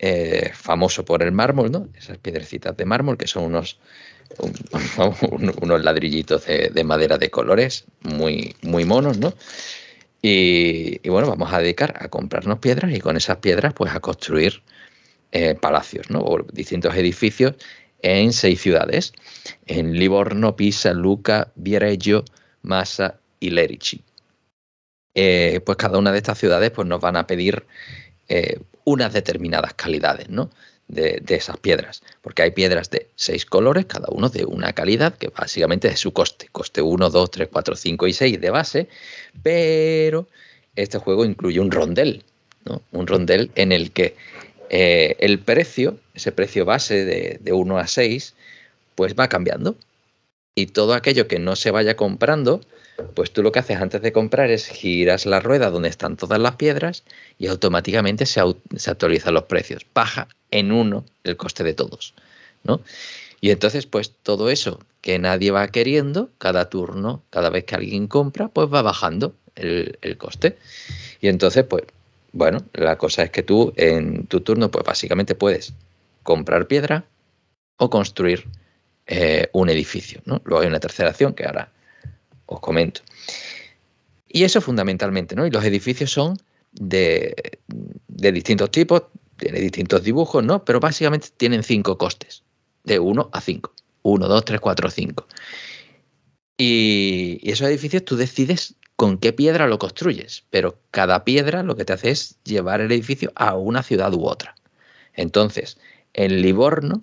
eh, famoso por el mármol, ¿no? Esas piedrecitas de mármol que son unos, unos ladrillitos de, madera de colores muy, muy monos, ¿no? Y, bueno, vamos a dedicar a comprarnos piedras y con esas piedras pues a construir eh, palacios, ¿no? O distintos edificios en seis ciudades, en Livorno, Pisa, Luca, Viareggio, Massa y Lerici. Eh, pues cada una de estas ciudades pues nos van a pedir unas determinadas calidades, ¿no? De, esas piedras, porque hay piedras de seis colores, cada uno de una calidad, que básicamente es su coste, coste 1, 2, 3, 4, 5 y 6 de base, pero este juego incluye un rondel, ¿no? un rondel en el que eh, el precio, ese precio base de, de 1 a 6, pues va cambiando. Y todo aquello que no se vaya comprando, pues tú lo que haces antes de comprar es giras la rueda donde están todas las piedras y automáticamente se, actualizan los precios. Baja en uno el coste de todos. ¿no? Y entonces, pues todo eso que nadie va queriendo, cada turno, cada vez que alguien compra, pues va bajando el, coste. Y entonces, pues, bueno, la cosa es que tú en tu turno, pues básicamente puedes comprar piedra o construir eh, un edificio. ¿no? Luego hay una tercera acción que ahora os comento. Y eso fundamentalmente, ¿no? Y los edificios son de, distintos tipos, tienen distintos dibujos, ¿no? Pero básicamente tienen cinco costes, de 1 a 5. 1, 2, 3, 4, 5. Y, y, esos edificios tú decides con qué piedra lo construyes, pero cada piedra lo que te hace es llevar el edificio a una ciudad u otra. Entonces, en Livorno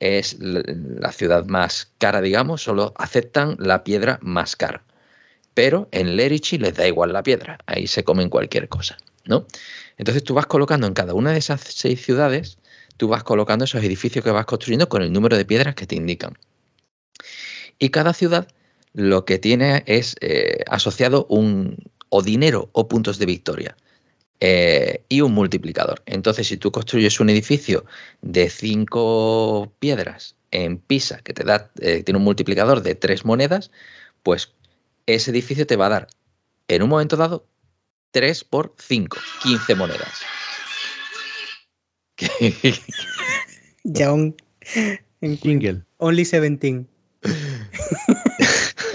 es la ciudad más cara, digamos, solo aceptan la piedra más cara. Pero en Lerici les da igual la piedra, ahí se comen cualquier cosa, ¿no? Entonces tú vas colocando en cada una de esas seis ciudades, tú vas colocando esos edificios que vas construyendo con el número de piedras que te indican. Y cada ciudad lo que tiene es eh, asociado un o dinero o puntos de victoria. Eh, y un multiplicador. Entonces, si tú construyes un edificio de cinco piedras en Pisa, que te da, eh, tiene un multiplicador de tres monedas, pues ese edificio te va a dar, en un momento dado, 3 por 5, 15 monedas. ya un... En Jingle. Only 17.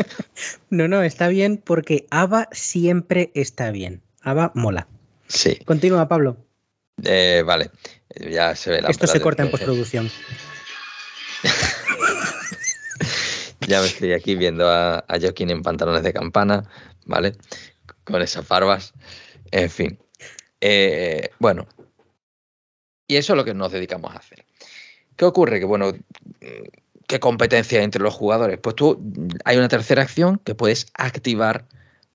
no, no, está bien porque ABA siempre está bien. ABA mola. Sí. Continúa, Pablo. Eh, vale, ya se ve la Esto se corta en postproducción. ya me estoy aquí viendo a, a Joaquín en pantalones de campana, ¿vale? Con esas barbas. En fin. Eh, bueno. Y eso es lo que nos dedicamos a hacer. ¿Qué ocurre? Que, bueno, ¿qué competencia entre los jugadores? Pues tú, hay una tercera acción que puedes activar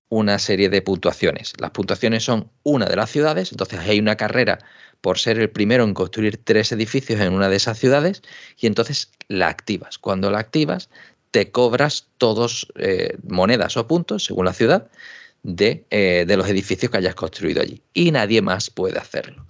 una serie de puntuaciones. Las puntuaciones son una de las ciudades, entonces hay una carrera por ser el primero en construir tres edificios en una de esas ciudades y entonces la activas. Cuando la activas, te cobras todos eh, monedas o puntos, según la ciudad, de, eh, de los edificios que hayas construido allí. Y nadie más puede hacerlo.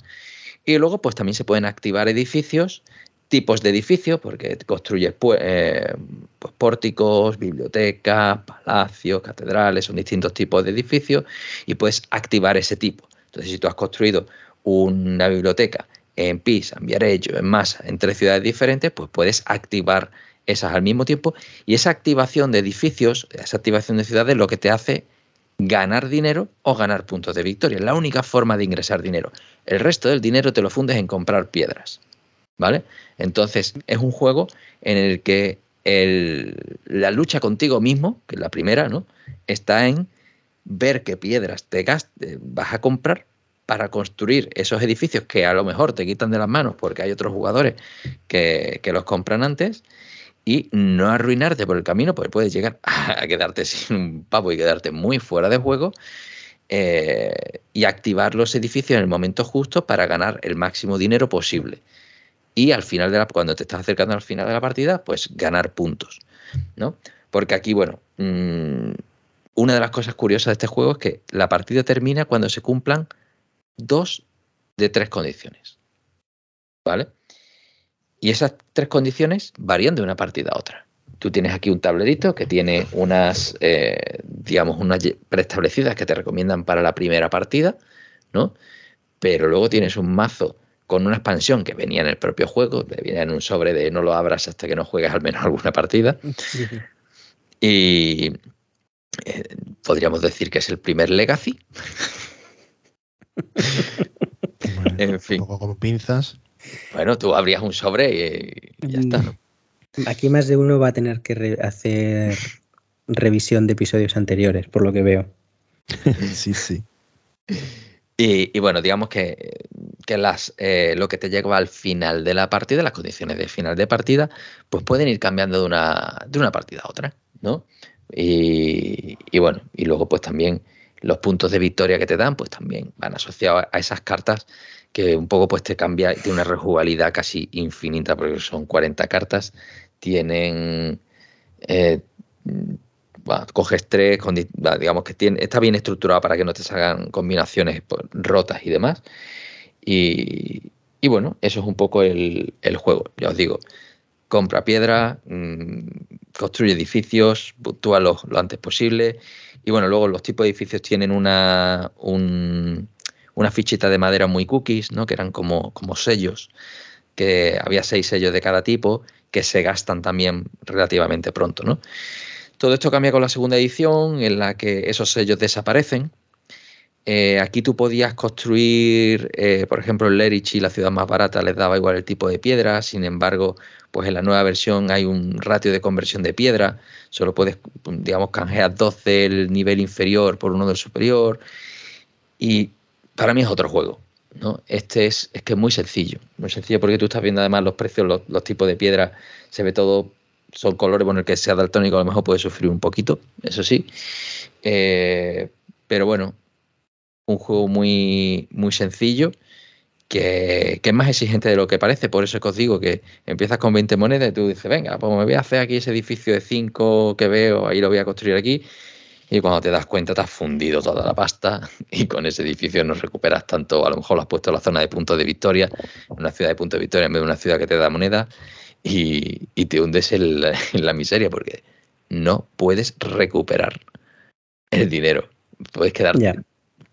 Y luego, pues también se pueden activar edificios tipos de edificios, porque construyes eh, pues, pórticos, bibliotecas, palacios, catedrales, son distintos tipos de edificios y puedes activar ese tipo. Entonces, si tú has construido una biblioteca en Pisa, en Viareggio, en Massa, en tres ciudades diferentes, pues puedes activar esas al mismo tiempo y esa activación de edificios, esa activación de ciudades, lo que te hace ganar dinero o ganar puntos de victoria. Es la única forma de ingresar dinero. El resto del dinero te lo fundes en comprar piedras. ¿Vale? Entonces, es un juego en el que la lucha contigo mismo, que es la primera, ¿no? Está en ver qué piedras te eh, vas a comprar para construir esos edificios que a lo mejor te quitan de las manos porque hay otros jugadores que, los compran antes y no arruinarte por el camino porque puedes llegar a quedarte sin un pavo y quedarte muy fuera de juego eh, y activar los edificios en el momento justo para ganar el máximo dinero posible y al final de la, cuando te estás acercando al final de la partida, pues ganar puntos, ¿no? Porque aquí, bueno, mm, una de las cosas curiosas de este juego es que la partida termina cuando se cumplan dos de tres condiciones, ¿vale? Y esas tres condiciones varían de una partida a otra. Tú tienes aquí un tablerito que tiene unas, eh, digamos, unas preestablecidas que te recomiendan para la primera partida, ¿no? Pero luego tienes un mazo con una expansión que venía en el propio juego, venía en un sobre de no lo abras hasta que no juegues al menos alguna partida. Y eh, podríamos decir que es el primer Legacy. en fin. Un poco como pinzas. Bueno, tú abrías un sobre y, ya está. Aquí más de uno va a tener que hacer revisión de episodios anteriores, por lo que veo. sí, sí. Y, bueno, digamos que que las, eh, lo que te lleva al final de la partida, las condiciones de final de partida, pues pueden ir cambiando de una, de una partida a otra, ¿no? Y, y, bueno, y luego pues también los puntos de victoria que te dan, pues también van asociados a esas cartas que un poco pues te cambia, tiene una rejugabilidad casi infinita, porque son 40 cartas, tienen... Eh, coges tres, digamos que tiene, está bien estructurado para que no te salgan combinaciones pues, rotas y demás. Y, bueno, eso es un poco el, juego. Ya os digo, compra piedra, mm, construye edificios, puntúa lo, antes posible. Y bueno, luego los tipos de edificios tienen una, una fichita de madera muy cookies, ¿no? que eran como, como sellos, que había seis sellos de cada tipo que se gastan también relativamente pronto. ¿no? Todo esto cambia con la segunda edición, en la que esos sellos desaparecen. Eh, aquí tú podías construir, eh, por ejemplo, el Lerichi, la ciudad más barata, les daba igual el tipo de piedra. Sin embargo, pues en la nueva versión hay un ratio de conversión de piedra. Solo puedes, digamos, canjear dos del nivel inferior por uno del superior. Y para mí es otro juego. ¿no? Este es, es que es muy sencillo. Muy sencillo porque tú estás viendo además los precios, los, los tipos de piedra. Se ve todo son colores, bueno, el que sea daltónico a lo mejor puede sufrir un poquito, eso sí. Eh, pero bueno, un juego muy, muy sencillo. Que, es más exigente de lo que parece. Por eso es que os digo que empiezas con 20 monedas y tú dices, venga, pues me voy a hacer aquí ese edificio de 5 que veo, ahí lo voy a construir aquí. Y cuando te das cuenta te has fundido toda la pasta y con ese edificio no recuperas tanto. A lo mejor lo has puesto en la zona de puntos de victoria, una ciudad de puntos de victoria en vez de una ciudad que te da moneda y, te hundes en la, miseria porque no puedes recuperar el dinero. Puedes quedarte,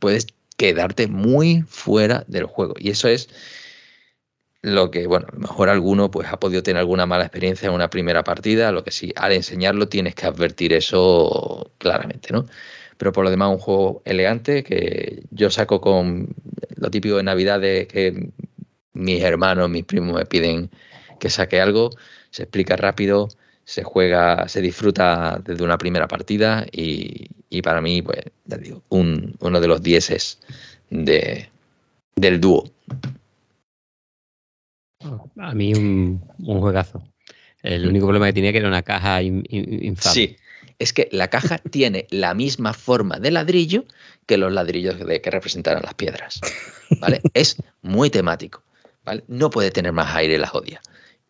puedes quedarte muy fuera del juego. Y eso es lo que, bueno, a lo mejor alguno pues ha podido tener alguna mala experiencia en una primera partida, lo que sí, al enseñarlo tienes que advertir eso claramente, ¿no? Pero por lo demás, un juego elegante que yo saco con lo típico de Navidades que mis hermanos, mis primos me piden que saque algo, se explica rápido, se juega, se disfruta desde una primera partida y, para mí, pues, ya digo, uno de los dieces de, del dúo. A mí un, juegazo. El único problema que tenía que era una caja infame. Sí, es que la caja tiene la misma forma de ladrillo que los ladrillos de, que representaron las piedras. ¿Vale? es muy temático. ¿vale? No puede tener más aire la jodia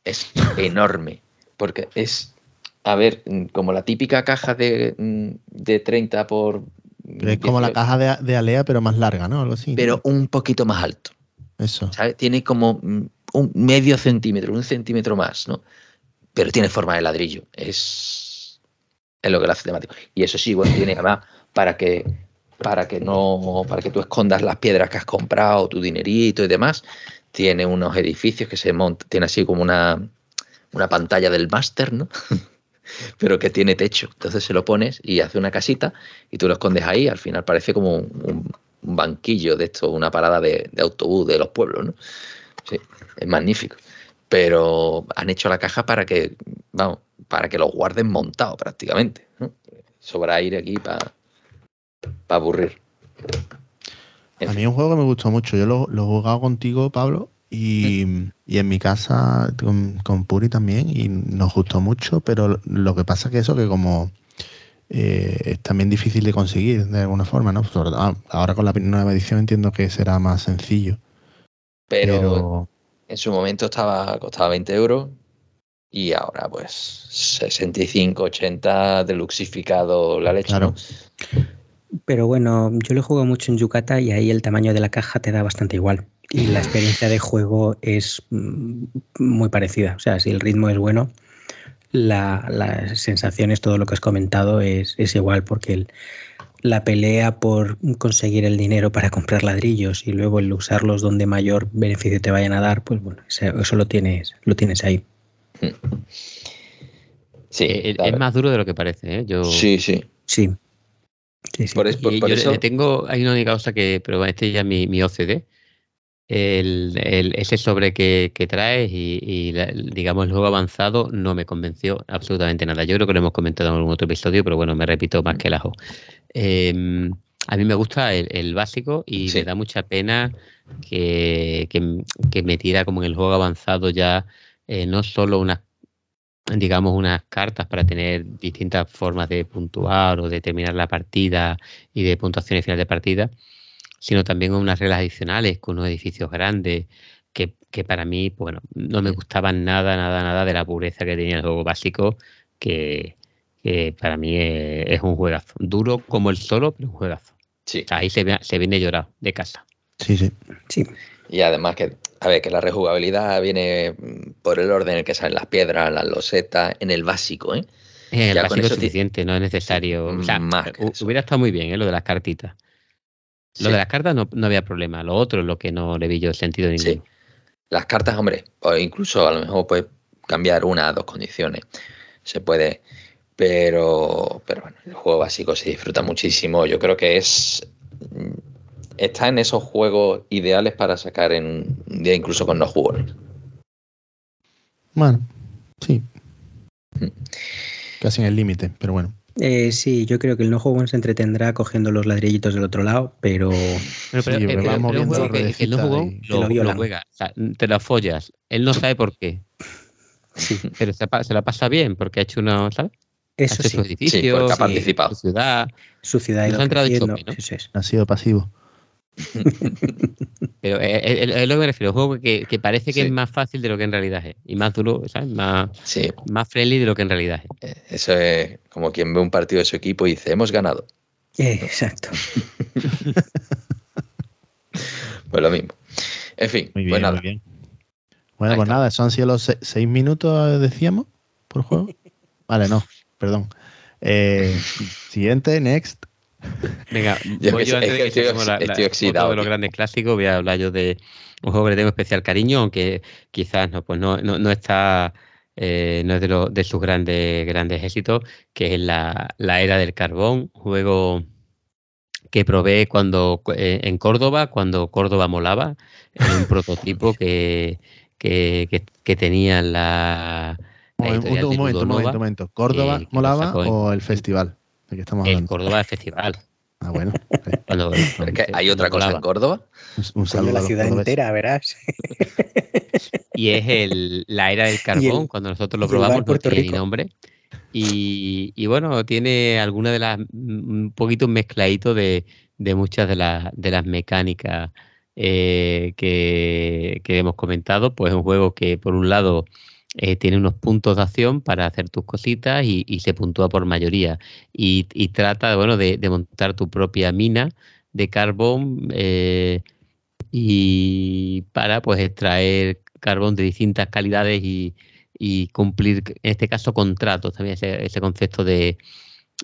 es enorme, porque es, a ver, como la típica caja de, de 30 por... es como la caja de, Alea, pero más larga, ¿no? Algo así. Pero un poquito más alto. Eso. Tiene como un medio centímetro, un centímetro más, ¿no? Pero tiene forma de ladrillo. Es, es lo que lo hace temático. Y eso sí, bueno, tiene además para que para que no para que tú escondas las piedras que has comprado, tu dinerito y demás, tiene unos edificios que se montan, tiene así como una, una pantalla del máster, ¿no? Pero que tiene techo. Entonces se lo pones y hace una casita y tú lo escondes ahí. Al final parece como un, banquillo de esto, una parada de, autobús de los pueblos, ¿no? Sí, es magnífico. Pero han hecho la caja para que, vamos, para que lo guarden montado prácticamente. ¿no? Sobra aire aquí para aburrir. A mí es un juego que me gustó mucho. Yo lo, he jugado contigo, Pablo, y, en mi casa con, Puri también, y nos gustó mucho, pero lo que pasa es que eso, que como eh, es también difícil de conseguir de alguna forma, ¿no? Ahora con la nueva edición entiendo que será más sencillo. Pero, en su momento estaba costaba 20 euros y ahora pues 65, 80 deluxificado la leche. Claro. Pero bueno, yo lo juego mucho en Yucata y ahí el tamaño de la caja te da bastante igual. Y la experiencia de juego es mm, muy parecida. O sea, si el ritmo es bueno, la, las sensaciones, todo lo que has comentado es, igual, porque la pelea por conseguir el dinero para comprar ladrillos y luego el usarlos donde mayor beneficio te vayan a dar, pues bueno, eso, lo tienes, lo tienes ahí. Sí, eh, es, más duro de lo que parece, ¿eh? Yo... Sí, sí. Sí. Por, yo tengo, hay una única cosa que, pero este ya mi, mi OCD, el, ese sobre que, que traes y, digamos el juego avanzado no me convenció absolutamente nada. Yo creo que lo hemos comentado en algún otro episodio, pero bueno, me repito más que el ajo. Em, a mí me gusta el, básico y me da mucha pena que, que, metiera como en el juego avanzado ya eh, no solo unas digamos unas cartas para tener distintas formas de puntuar o de terminar la partida y de puntuaciones final de partida, sino también unas reglas adicionales con unos edificios grandes que, que para mí, bueno, no me gustaban nada, nada, nada de la pureza que tenía el juego básico, que, para mí es, un juegazo. Duro como el solo, pero un juegazo. Sí. ahí se, se viene llorado de casa. Sí, sí. Sí. Y además que, a ver, que la rejugabilidad viene por el orden en el que salen las piedras, las losetas, en el básico, ¿eh? El básico es suficiente, no es necesario. O sea, hubiera estado muy bien, ¿eh? Lo de las cartitas. Lo de las cartas no, había problema. Lo otro es lo que no le vi yo sentido ninguno. Sí. Las cartas, hombre, o incluso a lo mejor puedes cambiar una o dos condiciones. Se puede. Pero, pero bueno, el juego básico se disfruta muchísimo. Yo creo que es está en esos juegos ideales para sacar en un día incluso con no jugadores. Bueno, sí. Mm. Casi en el límite, pero bueno. Eh, sí, yo creo que el no juego se entretendrá cogiendo los ladrillitos del otro lado, pero. pero, pero, sí, viendo que, el no jugó lo, lo, juega. O sea, te la follas. Él no sabe por qué. Sí. Pero se, se, la pasa bien porque ha hecho una, ¿sabes? Eso ha hecho sí. Su edificio, sí, ha participado. Su ciudad. Su ciudad. ha entrado de choque, ¿no? Ha sido pasivo. Pero es, lo que me refiero, un juego que, parece que es más fácil de lo que en realidad es. Y más duro, ¿sabes? Más, más friendly de lo que en realidad es. Eh, eso es como quien ve un partido de su equipo y dice, hemos ganado. exacto. pues lo mismo. En fin, pues nada. Bueno, pues nada, eso han sido los seis minutos, decíamos, por juego. Vale, no, perdón. Eh, siguiente, next. Venga, voy yo antes de que estoy, la, de los grandes clásicos, voy a hablar yo de un juego que le tengo especial cariño, aunque quizás no, pues no, no, está, eh, no es de, lo, de sus grandes, grandes éxitos, que es la, la era del carbón, juego que probé cuando eh, en Córdoba, cuando Córdoba molaba, en un prototipo que, que, que, tenía la, un, momento, un momento, un momento, ¿Córdoba molaba o el festival? Estamos En Córdoba el festival. Ah, bueno. ¿Hay otra cosa en Córdoba? Un, saludo a la ciudad entera, verás. Y es el, la era del carbón, cuando nosotros lo probamos, no tiene nombre. Y, bueno, tiene alguna de las, un poquito mezcladito de, de muchas de, las de las mecánicas eh, que, que, hemos comentado. Pues es un juego que, por un lado, eh, tiene unos puntos de acción para hacer tus cositas y, se puntúa por mayoría. Y, trata bueno, de, montar tu propia mina de carbón eh, y para pues extraer carbón de distintas calidades y, cumplir, en este caso, contratos, también ese concepto de,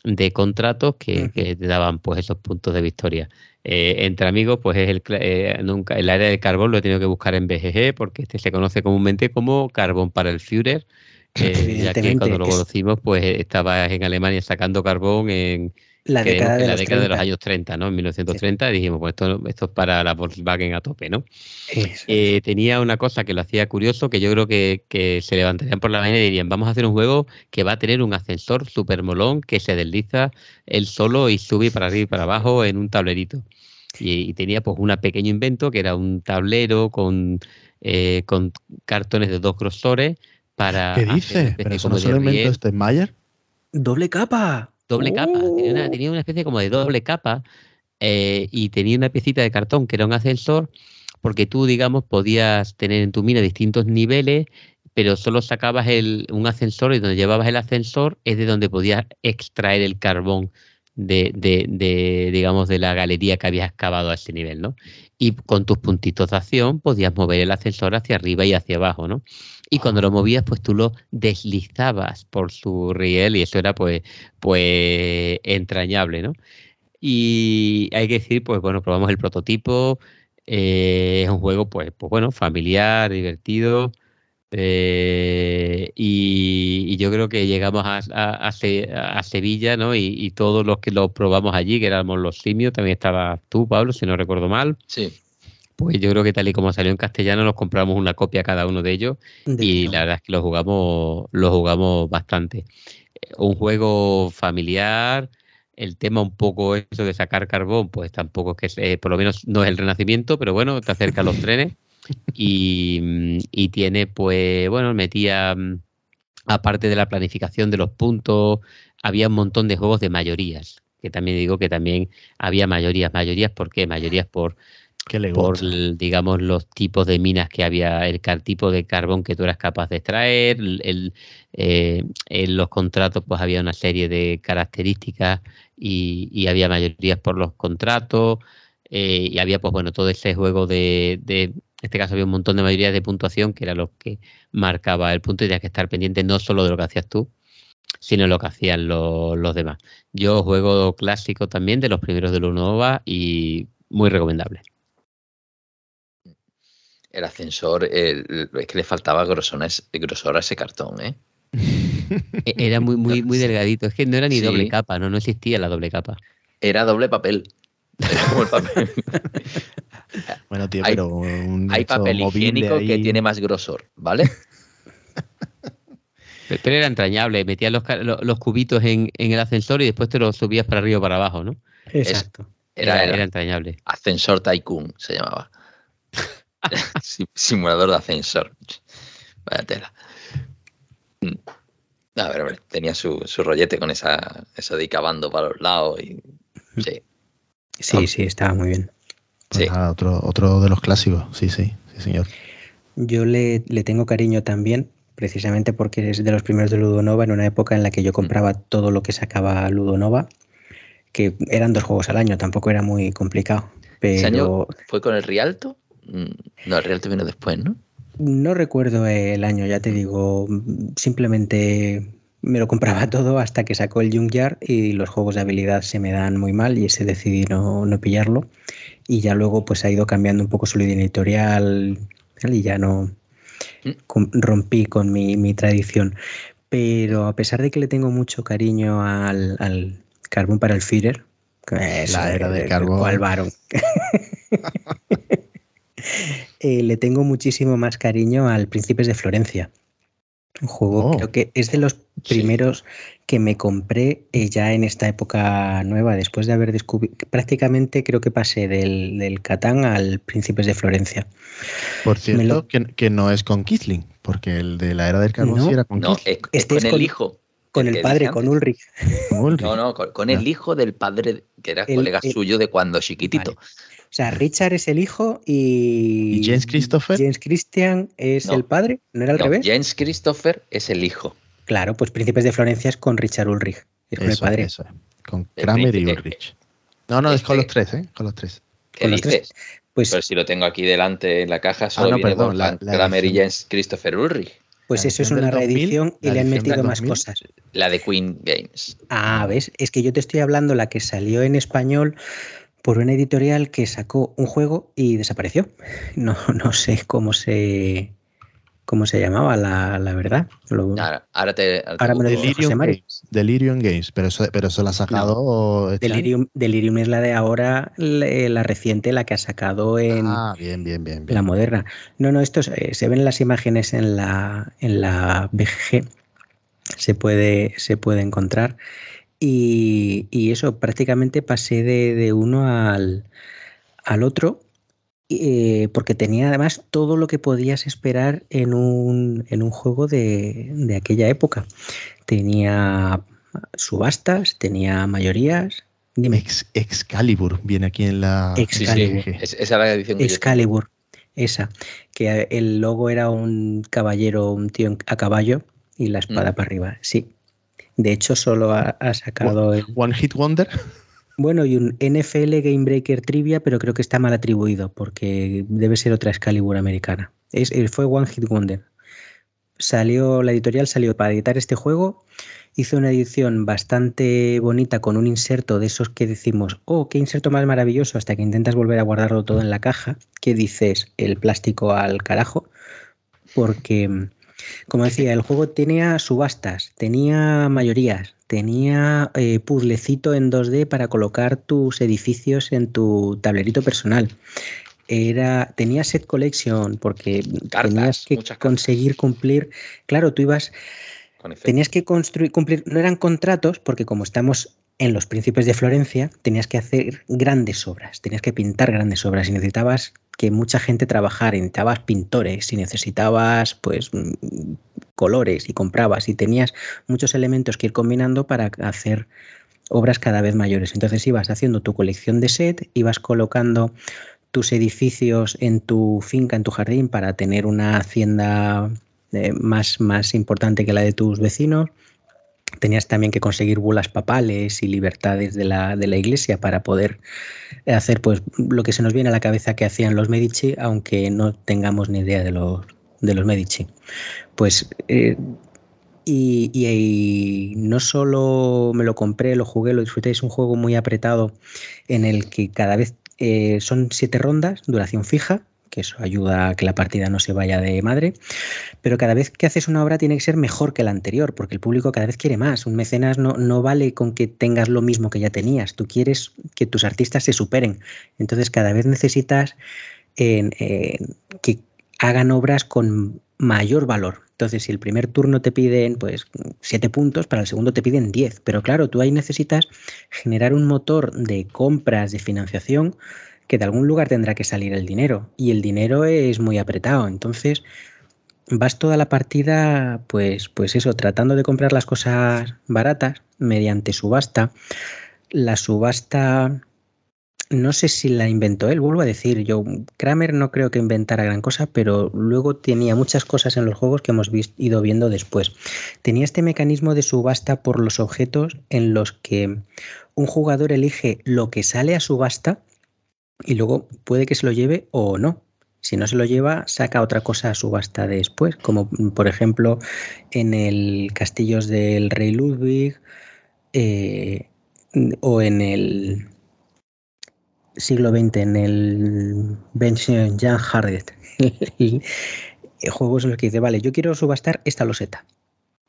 de contratos que, te daban pues esos puntos de victoria. Eh, entre amigos, pues es el eh, nunca el área de carbón lo he tenido que buscar en BGG porque este se conoce comúnmente como carbón para el Führer, eh, ya que cuando lo conocimos, pues estaba en Alemania sacando carbón en la década, de, la los década de los años 30, ¿no? En 1930 dijimos, pues esto, esto es para la Volkswagen a tope, ¿no? Eh, tenía una cosa que lo hacía curioso, que yo creo que, que, se levantarían por la mañana y dirían, vamos a hacer un juego que va a tener un ascensor super molón que se desliza él solo y sube para arriba y para abajo en un tablerito. Y, tenía pues un pequeño invento que era un tablero con, eh, con cartones de dos grosores para... ¿Qué dice? ¿Pero eso no se lo inventó este Mayer? ¡Doble capa! Doble capa. Tenía una, especie como de doble capa eh, y tenía una piecita de cartón que era un ascensor porque tú, digamos, podías tener en tu mina distintos niveles, pero solo sacabas el, un ascensor y donde llevabas el ascensor es de donde podías extraer el carbón de, de, de, digamos, de la galería que habías excavado a ese nivel, ¿no? Y con tus puntitos de acción podías mover el ascensor hacia arriba y hacia abajo, ¿no? y cuando lo movías pues tú lo deslizabas por su riel y eso era pues pues entrañable, ¿no? Y hay que decir, pues bueno, probamos el prototipo, eh, es un juego pues, pues bueno, familiar, divertido, eh, y, yo creo que llegamos a, a, Sevilla, ¿no? Y, y, todos los que lo probamos allí, que éramos los simios, también estaba tú, Pablo, si no recuerdo mal. Sí pues yo creo que tal y como salió en castellano nos compramos una copia cada uno de ellos y la verdad es que lo jugamos, lo jugamos bastante. Un juego familiar, el tema un poco eso de sacar carbón, pues tampoco es que, por lo menos no es el renacimiento, pero bueno, te acerca a los trenes y, y tiene, pues, bueno, metía, aparte de la planificación de los puntos, había un montón de juegos de mayorías, que también digo que también había mayorías. ¿Mayorías por qué? Mayorías por por digamos los tipos de minas que había, el tipo de carbón que tú eras capaz de extraer, el, eh, en los contratos pues había una serie de características y, había mayorías por los contratos eh, y había pues bueno todo ese juego de, de, en este caso había un montón de mayorías de puntuación que era lo que marcaba el punto y tenías que estar pendiente no solo de lo que hacías tú, sino lo que hacían los demás. Yo juego clásico también de los primeros de Lunova y muy recomendable el ascensor, es que le faltaba grosor, grosor a ese cartón, ¿eh? E-, era muy, muy, muy delgadito. Es que no era ni doble capa, ¿no? No existía la doble capa. Era doble papel. Era como el papel. bueno, tío, hay, pero hay papel higiénico que tiene más grosor, ¿vale? Pero era entrañable, metías los, los, cubitos en, en, el ascensor y después te los subías para arriba o para abajo, ¿no? Exacto. Era, era, entrañable. Ascensor Tycoon se llamaba. Simulador de ascensor. Vaya tela. Mm. A ver, a ver, tenía su, su rollete con esa, eso de cavando para los lados y sí. Sí, sí, estaba muy bien. Pues sí. otro, otro de los clásicos, sí, sí, sí, señor. Yo le, le, tengo cariño también, precisamente porque es de los primeros de Ludonova, en una época en la que yo compraba todo lo que sacaba Ludonova, que eran dos juegos al año, tampoco era muy complicado. Pero... año fue con el Rialto? Mm, no, el Real vino después, ¿no? No recuerdo el año, ya te digo. Simplemente me lo compraba todo hasta que sacó el Junkyard y los juegos de habilidad se me dan muy mal y ese decidí no, pillarlo. Y ya luego pues ha ido cambiando un poco su línea editorial y ya no mm. rompí con mi, tradición. Pero a pesar de que le tengo mucho cariño al, al Carbón para el Führer, la era de carbón. varón? Eh, le tengo muchísimo más cariño al Príncipes de Florencia. Un juego, oh. creo que es de los primeros que me compré eh, ya en esta época nueva, después de haber descubierto. Prácticamente creo que pasé del, del Catán al Príncipes de Florencia. Por cierto, que, no es con Kisling, porque el de la era del carbón sí era con no, este es con el hijo. Con el padre, con Ulrich. No, no, con, el hijo del padre, que era colega suyo de cuando chiquitito. O sea, Richard es el hijo y. ¿Y James Christopher? James Christian es el padre, ¿no era al revés? James Christopher es el hijo. Claro, pues Príncipes de Florencia es con Richard Ulrich, es con el padre. Eso, con Kramer y Ulrich. No, no, es con los tres, ¿eh? Con los tres. ¿Qué ¿Con dices? Los tres? Pues, Pero si lo tengo aquí delante en la caja, solo ah, no, viene perdón, la, Kramer y James Christopher Ulrich. Pues eso es una reedición y le han metido más cosas. La de Queen Games. Ah, ¿ves? Es que yo te estoy hablando la que salió en español por una editorial que sacó un juego y desapareció. No, no sé cómo se cómo se llamaba, la, verdad. ahora, te, me lo Delirium Games, Delirium Games, pero eso, pero eso la ha sacado. Este Delirium, Delirium, es la de ahora, la, reciente, la que ha sacado en ah, bien, bien, bien, la moderna. No, no, esto eh, se ven las imágenes en la, en la BGG, se puede, se puede encontrar. Y, eso, prácticamente pasé de, uno al, otro, eh, porque tenía además todo lo que podías esperar en un, en un juego de, aquella época. Tenía subastas, tenía mayorías. Dime. Excalibur viene aquí en la. Excalibur. esa la edición Excalibur, esa. Que el logo era un caballero, un tío a caballo y la espada mm. para arriba. Sí, de hecho, solo ha, sacado. el... One Hit Wonder. Bueno, y un NFL Game Breaker Trivia, pero creo que está mal atribuido porque debe ser otra Excalibur americana. Es, fue One Hit Wonder. Salió, la editorial salió para editar este juego, hizo una edición bastante bonita con un inserto de esos que decimos, oh, qué inserto más maravilloso, hasta que intentas volver a guardarlo todo en la caja, que dices el plástico al carajo, porque como decía, el juego tenía subastas, tenía mayorías, tenía eh, puzzlecito en 2D para colocar tus edificios en tu tablerito personal. Era, tenía set collection porque tenías que conseguir cumplir. Claro, tú ibas. Tenías que construir, cumplir. No eran contratos, porque como estamos en Los Príncipes de Florencia tenías que hacer grandes obras, tenías que pintar grandes obras y necesitabas que mucha gente trabajara, necesitabas pintores y necesitabas pues mm, colores y comprabas y tenías muchos elementos que ir combinando para hacer obras cada vez mayores. Entonces ibas haciendo tu colección de set, ibas colocando tus edificios en tu finca, en tu jardín, para tener una hacienda eh, más, más importante que la de tus vecinos. Tenías también que conseguir bulas papales y libertades de la, de la iglesia para poder hacer pues, lo que se nos viene a la cabeza que hacían los Medici, aunque no tengamos ni idea de los, de los Medici. Pues eh, y, y, no solo me lo compré, lo jugué, lo disfruté, es un juego muy apretado en el que cada vez eh, son siete rondas, duración fija, que eso ayuda a que la partida no se vaya de madre, pero cada vez que haces una obra tiene que ser mejor que la anterior, porque el público cada vez quiere más. Un mecenas no, no vale con que tengas lo mismo que ya tenías, tú quieres que tus artistas se superen, entonces cada vez necesitas que hagan obras con mayor valor. Entonces, si el primer turno te piden pues siete puntos, para el segundo te piden 10. Pero claro, tú ahí necesitas generar un motor de compras, de financiación, que de algún lugar tendrá que salir el dinero. Y el dinero es muy apretado. Entonces, vas toda la partida, pues, pues eso, tratando de comprar las cosas baratas mediante subasta. La subasta no sé si la inventó él, vuelvo a decir, yo Kramer no creo que inventara gran cosa, pero luego tenía muchas cosas en los juegos que hemos ido viendo después. Tenía este mecanismo de subasta por los objetos en los que un jugador elige lo que sale a subasta y luego puede que se lo lleve o no. Si no se lo lleva, saca otra cosa a subasta después, como por ejemplo en el Castillos del Rey Ludwig eh, o en el siglo XX, en el Benjamin Jan Hardet, juegos en los que dice, vale, yo quiero subastar esta loseta.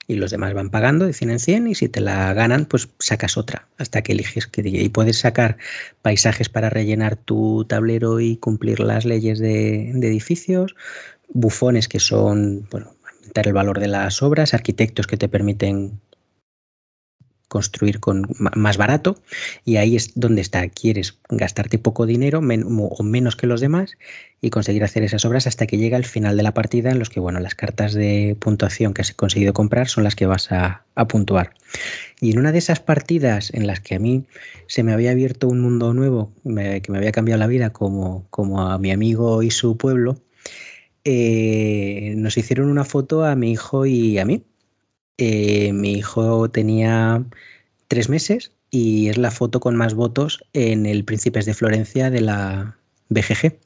Y los demás van pagando de 100 en 100 y si te la ganan, pues sacas otra hasta que eliges que Y puedes sacar paisajes para rellenar tu tablero y cumplir las leyes de, de edificios, bufones que son, bueno, aumentar el valor de las obras, arquitectos que te permiten construir con más barato y ahí es donde está. Quieres gastarte poco dinero o menos que los demás y conseguir hacer esas obras hasta que llega el final de la partida en los que bueno, las cartas de puntuación que has conseguido comprar son las que vas a, puntuar. Y en una de esas partidas en las que a mí se me había abierto un mundo nuevo, que me había cambiado la vida como, como a mi amigo y su pueblo, eh, nos hicieron una foto a mi hijo y a mí eh, mi hijo tenía tres meses y es la foto con más votos en el Príncipes de Florencia de la BGG.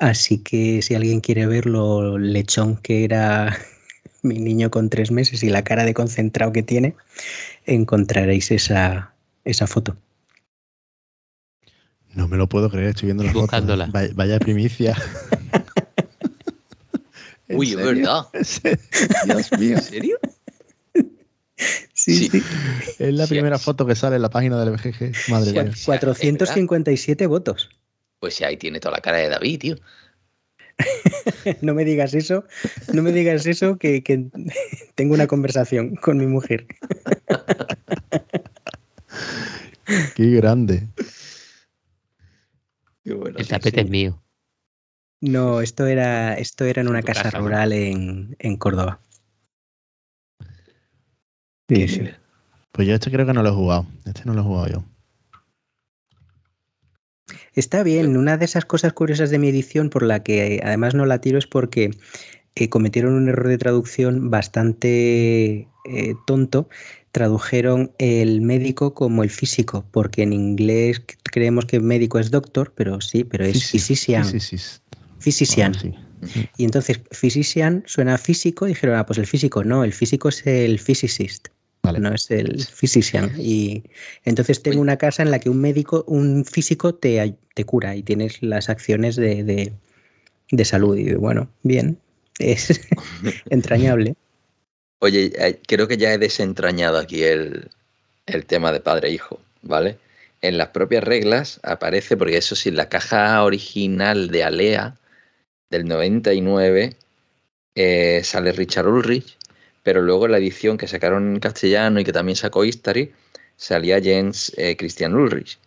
Así que si alguien quiere ver lo lechón que era mi niño con tres meses y la cara de concentrado que tiene, encontraréis esa, esa foto. No me lo puedo creer, estoy viendo la foto. Vaya, primicia. Uy, es verdad. Dios mío. ¿En serio? Sí, sí. Es la primera foto que sale en la página del BGG. Madre mía. 457 votos. Pues sí, ahí tiene toda la cara de David, tío. no me digas eso, no me digas eso, que, tengo una conversación con mi mujer. Qué grande. el tapete es mío. No, esto era, esto era en una casa, rural en, en Córdoba. Sí, sí. Pues yo este creo que no lo he jugado. Este no lo he jugado yo. Está bien. Una de esas cosas curiosas de mi edición, por la que además no la tiro, es porque eh, cometieron un error de traducción bastante eh, tonto. Tradujeron el médico como el físico, porque en inglés creemos que médico es doctor, pero sí, pero es physician. Physician. Y entonces, physician suena físico, dijeron, ah, pues el físico, no, el físico es el physicist no es el physician. Y entonces tengo una casa en la que un médico, un físico te, te cura y tienes las acciones de, salud. Y bueno, bien, es entrañable. Oye, eh, creo que ya he desentrañado aquí el, el tema de padre-hijo, e ¿vale? En las propias reglas aparece, porque eso sí, la caja original de Alea del 99 eh, sale Richard Ulrich pero luego la edición que sacaron en castellano y que también sacó History salía Jens eh, Christian Ulrich,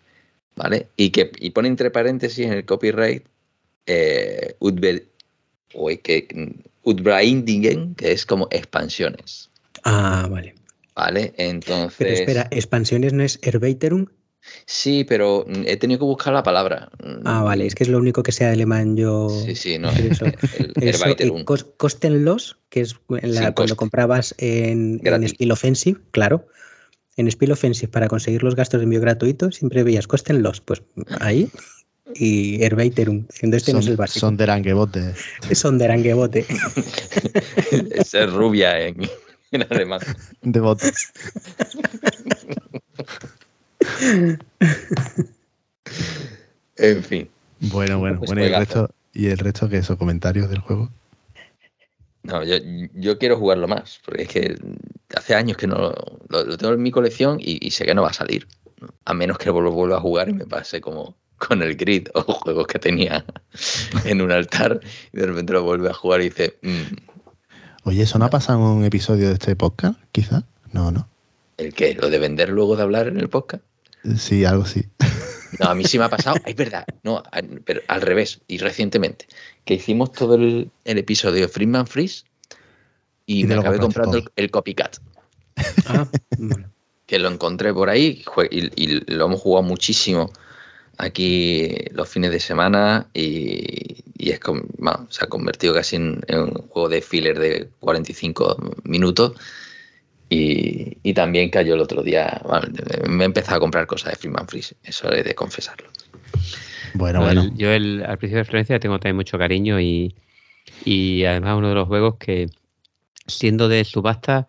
¿vale? Y que y pone entre paréntesis en el copyright eh, o que, Udbraindingen, que es como expansiones, Ah, vale. ¿vale? Entonces... Pero espera, ¿expansiones no es Erweiterung? Sí, pero mm, he tenido que buscar la palabra. Ah, vale, es que es lo único que sea alemán yo. Sí, sí, no. Eso. El, el Eso, Erweiterung. cos- Kostenlos, que es la- cuando coste. comprabas en, en. Spiel Offensive, claro. En Spiel Offensive, para conseguir los gastos de envío gratuitos, siempre veías Kostenlos, pues ahí. Y Erweiterung, siendo este no es el Son, básico. son Derangebote. Son de Arangebote. es ser rubia en, en alemán. De bote. En fin. Bueno, bueno, Pues bueno. ¿Y el resto, y el resto qué eso? ¿Comentarios del juego? No, yo, yo quiero jugarlo más, porque es que hace años que no lo, lo tengo en mi colección y, y sé que no va a salir. A menos que lo vuelva a jugar y me pase como con el grid o juegos que tenía en un altar y de repente lo vuelve a jugar y dice, "Mm, Oye, ¿eso no ha pasado en un episodio de este podcast? Quizá. No, no. ¿el qué? ¿Lo de vender luego de hablar en el podcast? Sí, algo sí. No, a mí sí me ha pasado, es verdad, no, pero al revés, y recientemente, que hicimos todo el, el episodio de Freeman Freeze y, Y me lo acabé comprando el, el copycat, Ah, bueno. que lo encontré por ahí y, y lo hemos jugado muchísimo aquí los fines de semana y, y es com- bueno, se ha convertido casi en, en un juego de filler de 45 minutos. Y, y también cayó el otro día. bueno, me he empezado a comprar cosas de Freeman Freeze, eso he de confesarlo. Bueno, No, bueno. el- yo el, al principio de Florencia tengo también mucho cariño y, y además uno de los juegos que siendo de subasta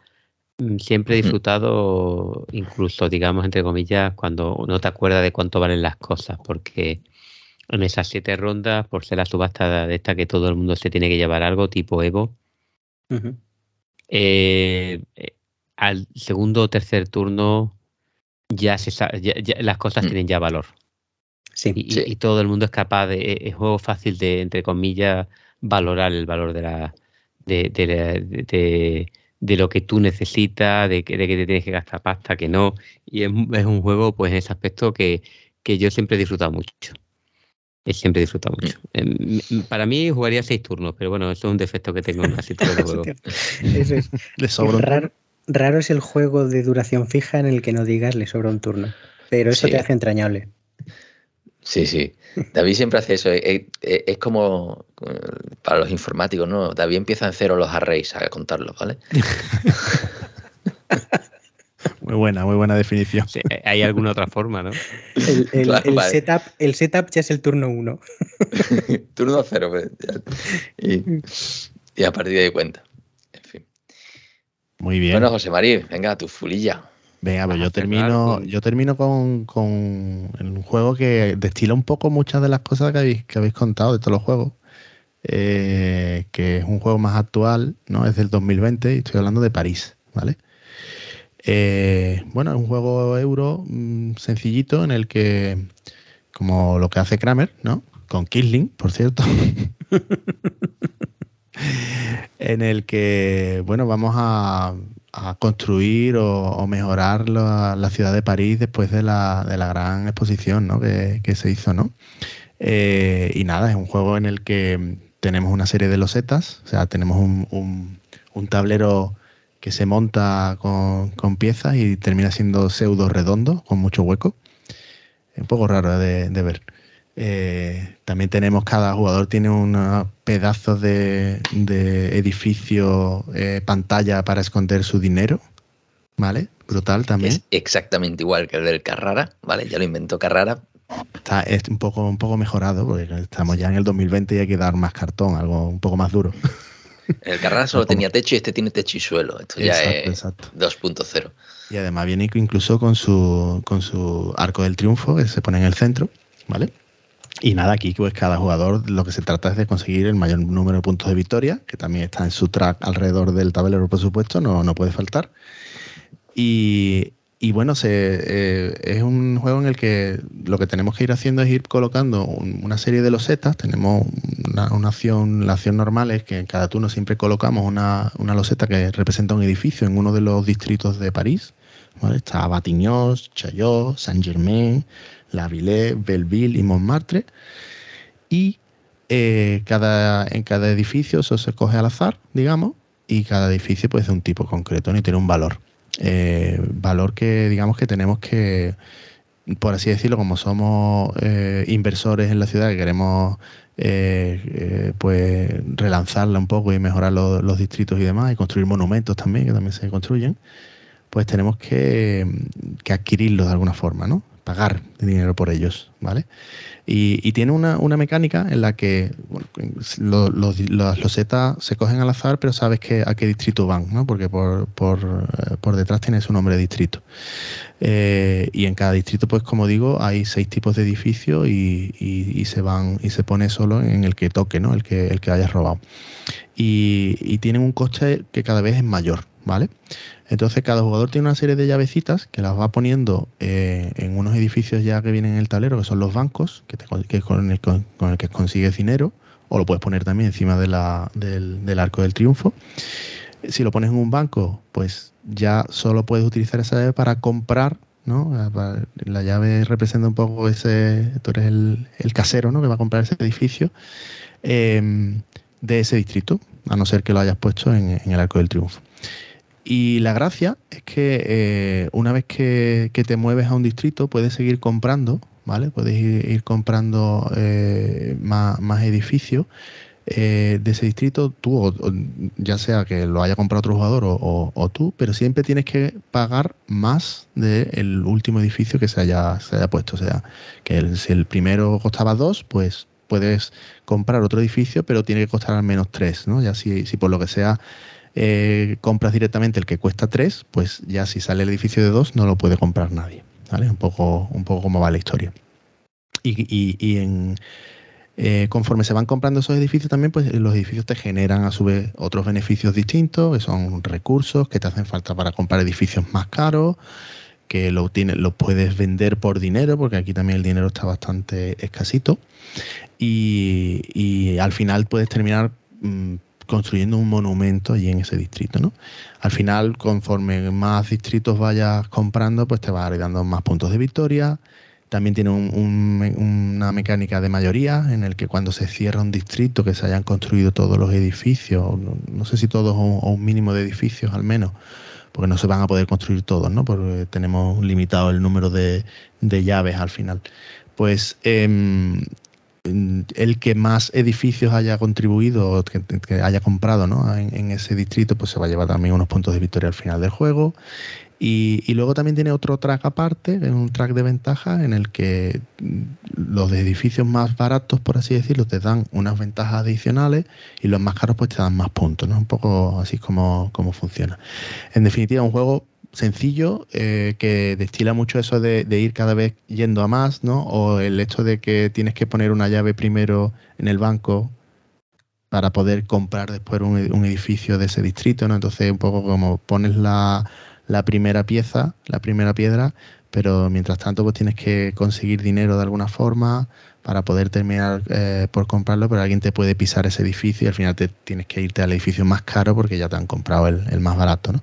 mm, siempre he disfrutado incluso digamos entre comillas cuando no te acuerdas de cuánto valen las cosas porque en esas siete rondas por ser la subasta de esta que todo el mundo se tiene que llevar algo tipo Evo eh, eh, al segundo o tercer turno ya se sa- ya- ya las cosas Mm. tienen ya valor Sí. y, y- Sí. y todo el mundo es capaz de e, es- juego fácil de entre comillas valorar el valor de la de, de, la- de- de- de lo que tú necesitas de que, de que te tienes que gastar pasta que no y es, un- es un juego pues en ese aspecto que, que yo siempre he disfrutado mucho he siempre he disfrutado mucho Em, m- para mí jugaría seis turnos pero bueno eso es un defecto que tengo en casi todos los juegos Eso es. Le Raro, raro es el juego de duración fija en el que no digas le sobra un turno. Pero eso Sí. te hace entrañable. Sí, sí. David siempre hace eso. Es, es- es como eh, para los informáticos, ¿no? David empieza en cero los arrays a contarlos, ¿vale? Muy buena, muy buena definición. Sí, eh, hay alguna otra forma no El, el- Claro, el vale. setup, el setup ya es el turno uno. Turno cero. pues, ya. y, y a partir de ahí cuenta. Muy bien. Bueno, José María, venga, tu fulilla. Venga, pues yo termino, con- yo termino con, con un juego que destila un poco muchas de las cosas que habéis, que habéis contado de todos los juegos. eh, que es un juego más actual, ¿no? Es del 2020 y estoy hablando de París, ¿vale? Eh, bueno, es un juego euro mm, sencillito en el que, como lo que hace Kramer, ¿no? Con Kisling, por cierto. en el que, bueno, vamos a, construir o, mejorar la, ciudad de París después de la, gran exposición que, se hizo, ¿no? Eh, y nada, es un juego en el que tenemos una serie de losetas, o sea, tenemos un, tablero que se monta con, piezas y termina siendo pseudo redondo, con mucho hueco. Un poco raro de, de ver. Eh, también tenemos, cada jugador tiene unos pedazos de, de edificio, eh, pantalla para esconder su dinero. ¿Vale? Brutal también. Es exactamente igual que el del Carrara, ¿vale? Ya lo inventó Carrara. Está es un poco, un poco mejorado, porque estamos ya en el 2020 y hay que dar más cartón, algo un poco más duro. El Carrara solo tenía techo y este tiene techo y suelo. Esto ya Exacto, es exacto. 2.0. Y además viene incluso con su, con su arco del triunfo, que se pone en el centro, ¿vale? Y nada, aquí pues cada jugador lo que se trata es de conseguir el mayor número de puntos de victoria, que también está en su track alrededor del tablero, por supuesto, no, no puede faltar. Y, y bueno, se, eh, es un juego en el que lo que tenemos que ir haciendo es ir colocando un- una serie de losetas. Tenemos una, una acción, la acción normal es que en cada turno siempre colocamos una, una loseta que representa un edificio en uno de los distritos de París, ¿vale? Está Batignolles, Chaillot, Saint-Germain, La Villette, Belleville y Montmartre. Y eh, cada, en cada edificio eso se coge al azar, digamos, y cada edificio pues de un tipo concreto, ni tiene un valor. Eh, valor que digamos que tenemos que, por así decirlo, como somos eh, inversores en la ciudad que queremos pues relanzarla un poco y mejorar los distritos y demás, y construir monumentos también, que también se construyen, pues tenemos que, que adquirirlos de alguna forma, ¿no? Pagar dinero por ellos, ¿vale? Y, tiene una, mecánica en la que las losetas se cogen al azar, pero sabes que a qué distrito van, ¿no? porque por, por, eh, detrás tiene su nombre de distrito. Eh, y en cada distrito, pues como digo, hay seis tipos de edificios y, se van y se pone solo en el que toque, ¿no? el que, el que hayas robado. Y, y tienen un coste que cada vez es mayor, ¿vale? Entonces cada jugador tiene una serie de llavecitas que las va poniendo eh, en unos edificios ya que vienen en el tablero, que son los bancos, que, es con el, que consigues dinero, o lo puedes poner también encima del, arco del triunfo. Si lo pones en un banco, pues ya solo puedes utilizar esa llave para comprar, ¿no? La llave representa un poco ese, tú eres el, casero, ¿no? Que va a comprar ese edificio em, de ese distrito, a no ser que lo hayas puesto en el arco del triunfo. Y la gracia es que eh, una vez que, te mueves a un distrito puedes seguir comprando, ¿vale? Puedes ir, comprando eh, más, edificios eh, de ese distrito, tú, ya sea que lo haya comprado otro jugador o, tú, pero siempre tienes que pagar más del último edificio que se haya, puesto. O sea, que si el primero costaba dos, pues puedes comprar otro edificio, pero tiene que costar al menos tres, ¿no? Ya si, si por lo que sea eh, compras directamente el que cuesta 3, pues ya si sale el edificio de 2 no lo puede comprar nadie. ¿vale? Un poco, un poco como va la historia. Y, en, eh, conforme se van comprando esos edificios también, pues los edificios te generan a su vez otros beneficios distintos, que son recursos que te hacen falta para comprar edificios más caros, que lo, lo puedes vender por dinero, porque aquí también el dinero está bastante escasito. Y, al final puedes terminar mm, construyendo un monumento allí en ese distrito, ¿no? Al final, conforme más distritos vayas comprando, pues te va dando más puntos de victoria. También tiene una mecánica de mayoría en el que cuando se cierra un distrito, que se hayan construido todos los edificios, no, sé si todos o, un mínimo de edificios al menos, porque no se van a poder construir todos, ¿no? Porque tenemos limitado el número de, llaves al final. Pues em, el que más edificios haya contribuido, que, que haya comprado ¿no? en, ese distrito, pues se va a llevar también unos puntos de victoria al final del juego. Y, luego también tiene otro track aparte, un track de ventaja en el que los edificios más baratos, por así decirlo, te dan unas ventajas adicionales y los más caros pues te dan más puntos, ¿no? Un poco así como, como funciona. En definitiva, un juego sencillo eh, que destila mucho eso de, ir cada vez yendo a más, ¿no? O el hecho de que tienes que poner una llave primero en el banco para poder comprar después un, edificio de ese distrito, ¿no? Entonces un poco como pones la, primera pieza, la primera piedra, pero mientras tanto pues tienes que conseguir dinero de alguna forma para poder terminar eh, por comprarlo, pero alguien te puede pisar ese edificio y al final te tienes que irte al edificio más caro porque ya te han comprado el, el más barato, ¿no?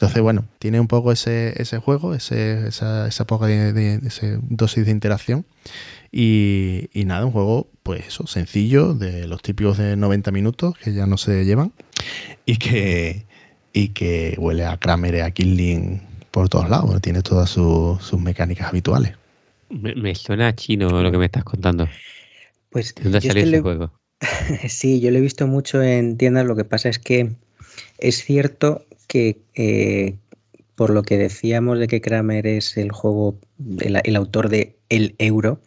Entonces, bueno, tiene un poco ese, ese juego, ese, esa, esa poca de, ese dosis de interacción. Y, nada, un juego, pues eso, sencillo, de los típicos de 90 minutos que ya no se llevan y que, y que huele a Kramer y a Killing por todos lados. tiene todas sus mecánicas habituales. Me, suena chino lo que me estás contando. Pues, ¿dónde ha salido ese juego? sí, yo lo he visto mucho en tiendas. Lo que pasa es que es cierto que eh, por lo que decíamos de que Kramer es el juego, el, autor de El Euro,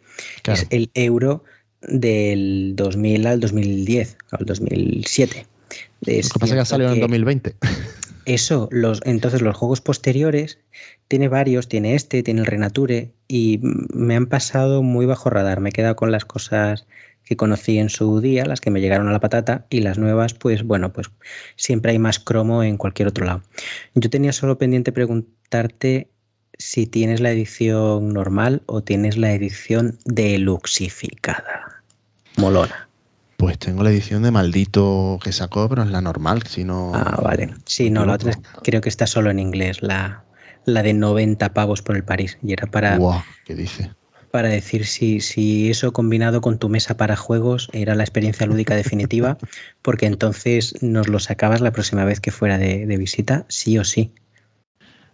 es el Euro del 2000 al 2010, al 2007. lo que pasa es que ha salido en 2020. Eso, los, entonces los juegos posteriores, tiene varios, tiene este, tiene el Renature, y me han pasado muy bajo radar. Me he quedado con las cosas que conocí en su día, las que me llegaron a la patata, y las nuevas, pues bueno, pues siempre hay más cromo en cualquier otro lado. Yo tenía solo pendiente preguntarte si tienes la edición normal o tienes la edición deluxificada. Molona. Pues tengo la edición de maldito que sacó, pero es la normal, si no. Ah, vale. Sí, no, la otra creo que está solo en inglés, la, la de 90 pavos por el París. Y era para, Guau, ¿qué dice? Para decir si, si eso combinado con tu mesa para juegos era la experiencia lúdica definitiva, porque entonces nos lo sacabas la próxima vez que fuera de, de visita, sí o sí.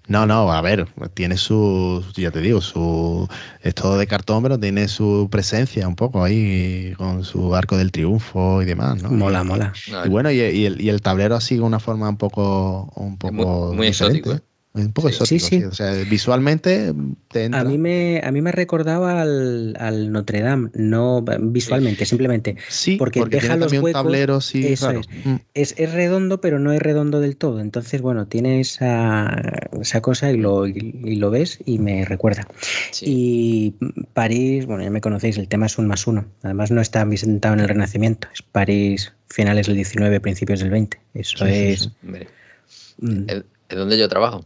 No, no, a ver, tiene su, ya te digo, su, es todo de cartón, pero tiene su presencia un poco ahí con su arco del triunfo y demás, ¿no? Mola, mola. Y bueno, y, y el, y el tablero así de una forma un poco, un poco muy- muy diferente, exótico, ¿eh? Un poco Sí. exótico, Sí, sí. sí. O sea, visualmente te entra. A mí me, a mí me recordaba al, al Notre Dame, no visualmente, simplemente. sí, porque porque, deja tiene los también un huecos, tablero así eso es. Mm. Es, es redondo, pero no es redondo del todo. Entonces, bueno, tiene esa, esa cosa y lo, y, y lo ves y me recuerda. sí. Y París, bueno, ya me conocéis, el tema es un más uno. Además, no está ambientado en el Renacimiento. Es París, finales del 19, principios del 20. Eso Sí, sí, es. sí. Es, donde yo trabajo.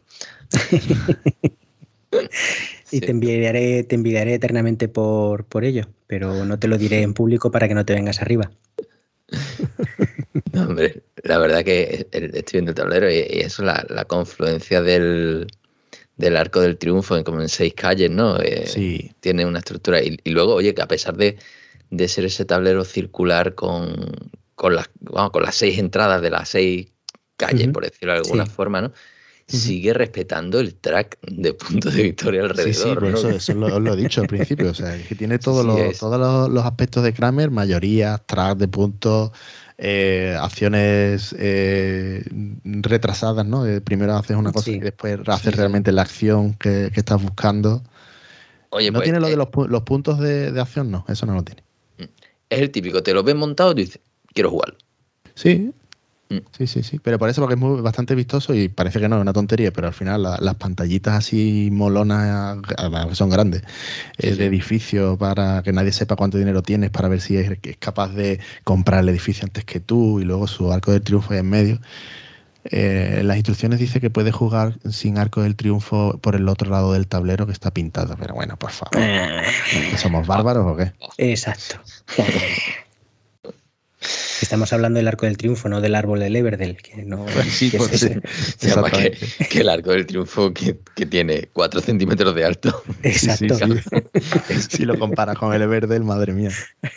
Y Sí. te envidiaré, te envidiaré eternamente por, por ello, pero no te lo diré en público para que no te vengas arriba. No, hombre, la verdad que el- estoy viendo el tablero y, y eso, la, la confluencia del, del arco del triunfo en como en seis calles, ¿no? Eh, Sí. Tiene una estructura. Y, y luego, oye, que a pesar de, de ser ese tablero circular con, con, las, con las seis entradas de las seis calles, por decirlo de alguna Sí. forma, ¿no? Sigue respetando el track de puntos de victoria alrededor. Sí, sí, por ¿no? eso, eso lo, os lo he dicho al principio. O sea, es que tiene todos, Sí, los, todos los, los aspectos de Kramer, mayoría, track de puntos, eh, acciones eh, retrasadas, ¿no? Eh, primero haces una cosa Sí. y después haces realmente la acción que, que estás buscando. Oye, no pues, tiene lo de eh, los, los puntos de, de acción, no, eso no lo tiene. es el típico, te lo ves montado y dices, quiero jugarlo. Sí. Mm. Sí, sí, sí. Pero por eso, porque es muy, bastante vistoso y parece que no, es una tontería, pero al final la- las pantallitas así molonas, que son grandes, Sí, eh, sí. de edificio para que nadie sepa cuánto dinero tienes, para ver si es, es capaz de comprar el edificio antes que tú y luego su arco del triunfo ahí en medio. Eh, en las instrucciones dice que puede jugar sin arco del triunfo por el otro lado del tablero que está pintado. Pero bueno, por favor. ¿que ¿Somos bárbaros o qué? Exacto. Estamos hablando del arco del triunfo, no del árbol del Everdell, que no Sí, que pues es sí. ese. Se llama que, Exactamente. que el arco del triunfo que, que tiene 4 centímetros de alto. Exacto. Sí, sí. si lo comparas con el Everdell, madre mía.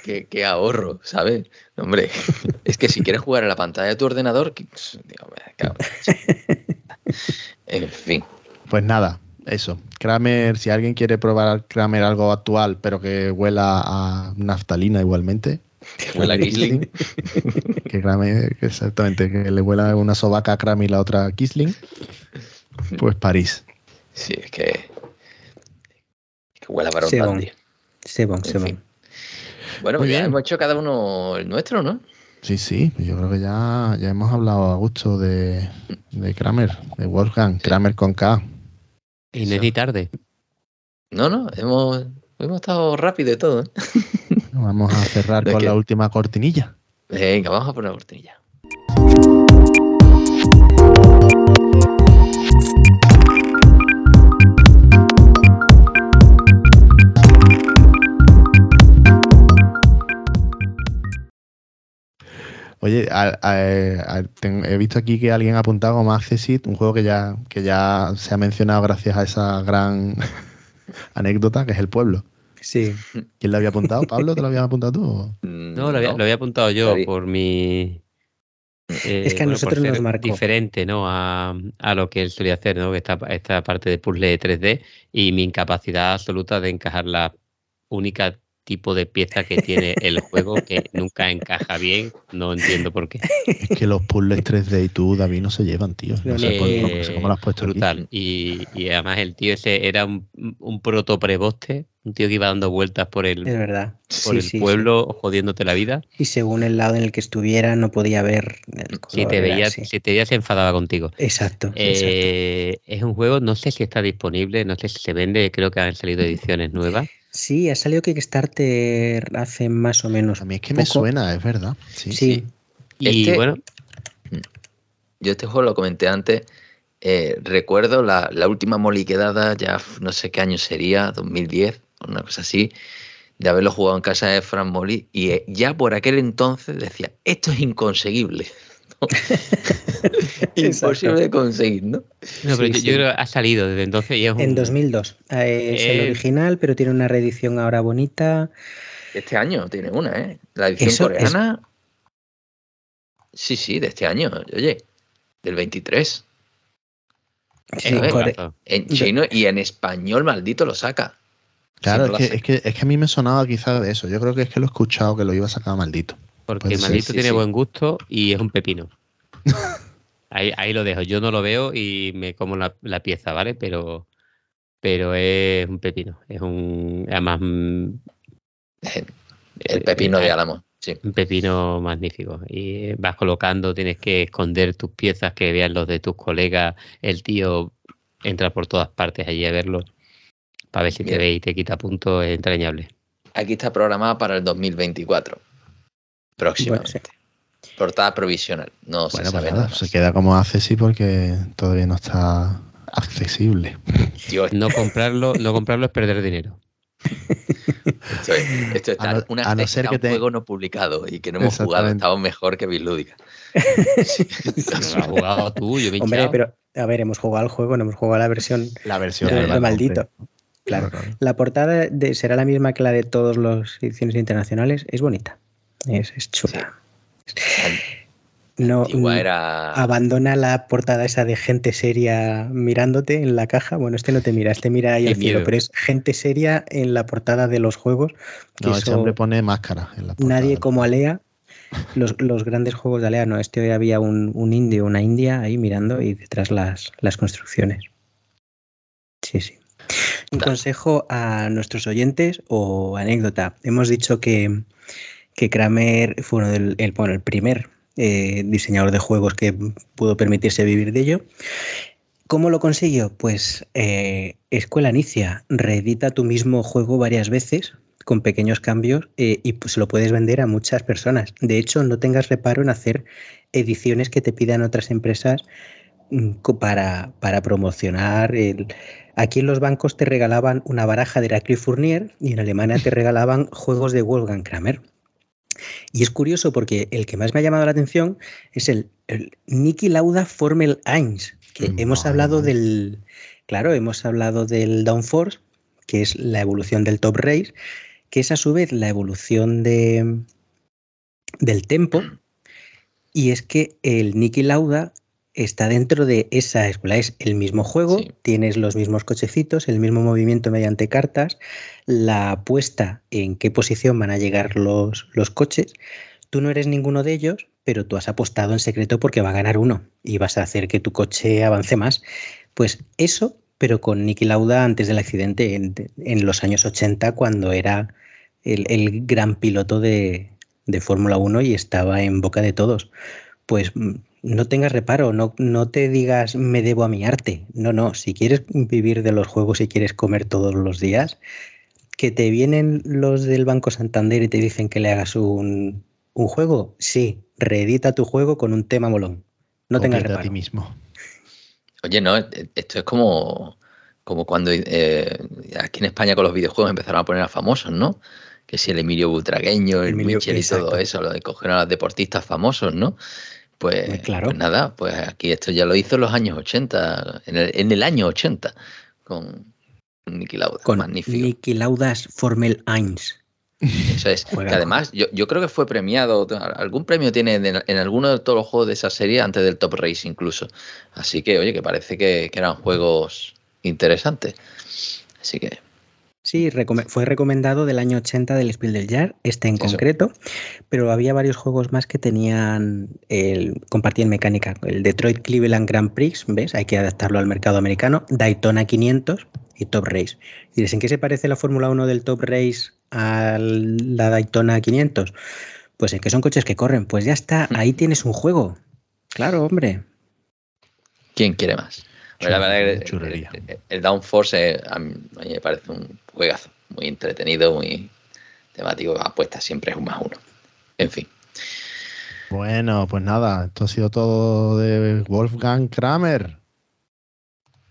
Qué, qué ahorro, ¿sabes? Hombre, es que si quieres jugar en la pantalla de tu ordenador, que- digo, en fin. Pues nada, eso. Kramer, si alguien quiere probar Kramer algo actual, pero que huela a naftalina igualmente. Huele a Kisling. Que Kramer, que exactamente, que le huela una sobaca a Kramer y la otra a Kisling. Pues París. Sí, es que, que huele a Sebon. Baronlandia. Sebon, Sebon. Bueno, pues ya hemos hecho cada uno el nuestro, ¿no? Sí, sí, yo creo que ya, ya hemos hablado a gusto de, de Kramer, de Wolfgang, Kramer con K. Y no es ni tarde. No, no, hemos, hemos estado rápido y todo. ¿eh? Vamos a cerrar ¿De con la última cortinilla. Venga, vamos a poner la cortinilla. Oye, a- a- a- ten- he visto aquí que alguien ha apuntado más Accessit, un juego que ya, que ya se ha mencionado gracias a esa gran anécdota, que es el pueblo. Sí. ¿Quién lo había apuntado? ¿Pablo? ¿Te lo habías apuntado tú? o? No, lo había, lo había apuntado yo David. por mi. eh, Es que a por nosotros nos marcó. diferente ¿no? a, a lo que él solía hacer, ¿no? esta, esta parte de puzzle 3D y mi incapacidad absoluta de encajar la única tipo de pieza que tiene el juego que nunca encaja bien, no entiendo por qué. Es que los puzzles 3D y tú, David, no se llevan, tío. No sé, por- no sé cómo lo has puesto aquí. brutal. Y, y además el tío ese era un, un proto preboste, un tío que iba dando vueltas por el, Es verdad. por Sí, el sí, sí. pueblo jodiéndote la vida. Y según el lado en el que estuviera, no podía ver el color. Si te veía, si te veía se enfadaba contigo. Exacto. exacto. Eh, es un juego, no sé si está disponible, no sé si se vende, creo que han salido ediciones nuevas. Sí, ha salido Kickstarter hace más o menos. A mí es que me suena, es verdad. Sí. Sí, Y Este- bueno, Yo este juego lo comenté antes. eh, recuerdo la, la última moliquedada, ya f- no sé qué año sería, 2010, o una cosa así, de haberlo jugado en casa de Fran Moli. Y eh, ya por aquel entonces decía, esto es inconseguible. Imposible de conseguir, ¿no? No, pero yo, yo, creo que ha salido desde entonces. Y es un... En 2002. Eh, es el original, pero tiene una reedición ahora bonita. Este año tiene una, ¿eh? La edición Eso coreana. Es... Sí, sí, de este año. Oye, del 23. Sí, ver, en chino y en español, maldito, lo saca. Claro, es que, es que, es, que, a mí me sonaba quizás de eso. Yo creo que es que lo he escuchado que lo iba a sacar maldito. Porque maldito tiene sí, buen gusto y es un pepino. ahí, ahí, lo dejo. Yo no lo veo y me como la, la, pieza, ¿vale? Pero, pero es un pepino. Es un. Además. El pepino de Álamo. Sí. Un pepino magnífico. Y vas colocando, tienes que esconder tus piezas, que vean los de tus colegas. El tío entra por todas partes allí a verlo. Para ver si te ve y te quita puntos, es entrañable. Aquí está programada para el 2024. Próximamente. Bueno, sí. Portada provisional. No bueno, se sabe pues nada, Se queda como accesi porque todavía no está accesible. Dios. No comprarlo, no comprarlo es perder dinero. Esto es, esto es no, una a no ser que un te... juego no publicado y que no hemos jugado, estamos mejor que Bilúdica. sí. no has jugado tú, yo me Hombre, pero a ver, hemos jugado el juego, no hemos jugado la versión, la versión de, de maldito. Claro. claro. La portada de, será la misma que la de todas las ediciones internacionales. Es bonita. Es, es chula. Sí. No, era... abandona la portada esa de gente seria mirándote en la caja. Bueno, este no te mira, este mira ahí al cielo, pero es gente seria en la portada de los juegos. Que no, ese hombre pone máscara en la portada. Nadie como Alea. Los, los, grandes juegos de Alea, no, este había un, un indio, una india ahí mirando y detrás las, las construcciones. Sí, sí. Un consejo a nuestros oyentes o anécdota. Hemos dicho que, que Kramer fue uno del, el, bueno, el primer eh, diseñador de juegos que pudo permitirse vivir de ello. ¿Cómo lo consiguió? Pues eh, Escuela Inicia reedita tu mismo juego varias veces con pequeños cambios eh, y pues lo puedes vender a muchas personas. De hecho, no tengas reparo en hacer ediciones que te pidan otras empresas mm, para, para promocionar el, Aquí en los bancos te regalaban una baraja de Heracles Fournier y en Alemania te regalaban juegos de Wolfgang Kramer. Y es curioso porque el que más me ha llamado la atención es el, el Niki Lauda Formel 1, que hemos hablado del, claro, hemos hablado del Downforce, que es la evolución del Top Race, que es a su vez la evolución de, del tempo, y es que el Niki Lauda está dentro de esa escuela. Es el mismo juego, sí. tienes los mismos cochecitos, el mismo movimiento mediante cartas, la apuesta en qué posición van a llegar los, los coches. Tú no eres ninguno de ellos, pero tú has apostado en secreto porque va a ganar uno y vas a hacer que tu coche avance más. Pues eso, pero con Niki Lauda antes del accidente, en, en los años 80, cuando era el, el gran piloto de, de Fórmula 1 y estaba en boca de todos. Pues no tengas reparo, no, no te digas me debo a mi arte. No, no, si quieres vivir de los juegos y quieres comer todos los días, que te vienen los del Banco Santander y te dicen que le hagas un, un juego, sí, reedita tu juego con un tema molón. No tengas reparo. a ti mismo. Oye, no, esto es como, como cuando eh, aquí en España con los videojuegos empezaron a poner a famosos, ¿no? Que si el Emilio Butragueño, el, el Michel y todo eso, lo de coger a los deportistas famosos, ¿no? Pues, claro. pues, nada, pues aquí esto ya lo hizo en los años 80, en el, en el año 80, con Niki Lauda. Con magnífico. Niki Laudas Formel 1. Eso es. que además, yo, yo, creo que fue premiado, algún premio tiene en, en, alguno de todos los juegos de esa serie, antes del Top Race incluso. Así que, oye, que parece que, que eran juegos interesantes. Así que Sí, fue recomendado del año 80 del Spiel del Jar, este en Eso. concreto, pero había varios juegos más que tenían, el, compartían mecánica. El Detroit Cleveland Grand Prix, ¿ves? Hay que adaptarlo al mercado americano. Daytona 500 y Top Race. ¿Y ¿en qué se parece la Fórmula 1 del Top Race a la Daytona 500? Pues en que son coches que corren. Pues ya está, ahí tienes un juego. Claro, hombre. ¿Quién quiere más? La verdad el, el, el, Downforce eh, a, mí, me parece un juegazo, muy entretenido, muy temático, apuesta siempre es un más uno. En fin. Bueno, pues nada, esto ha sido todo de Wolfgang Kramer.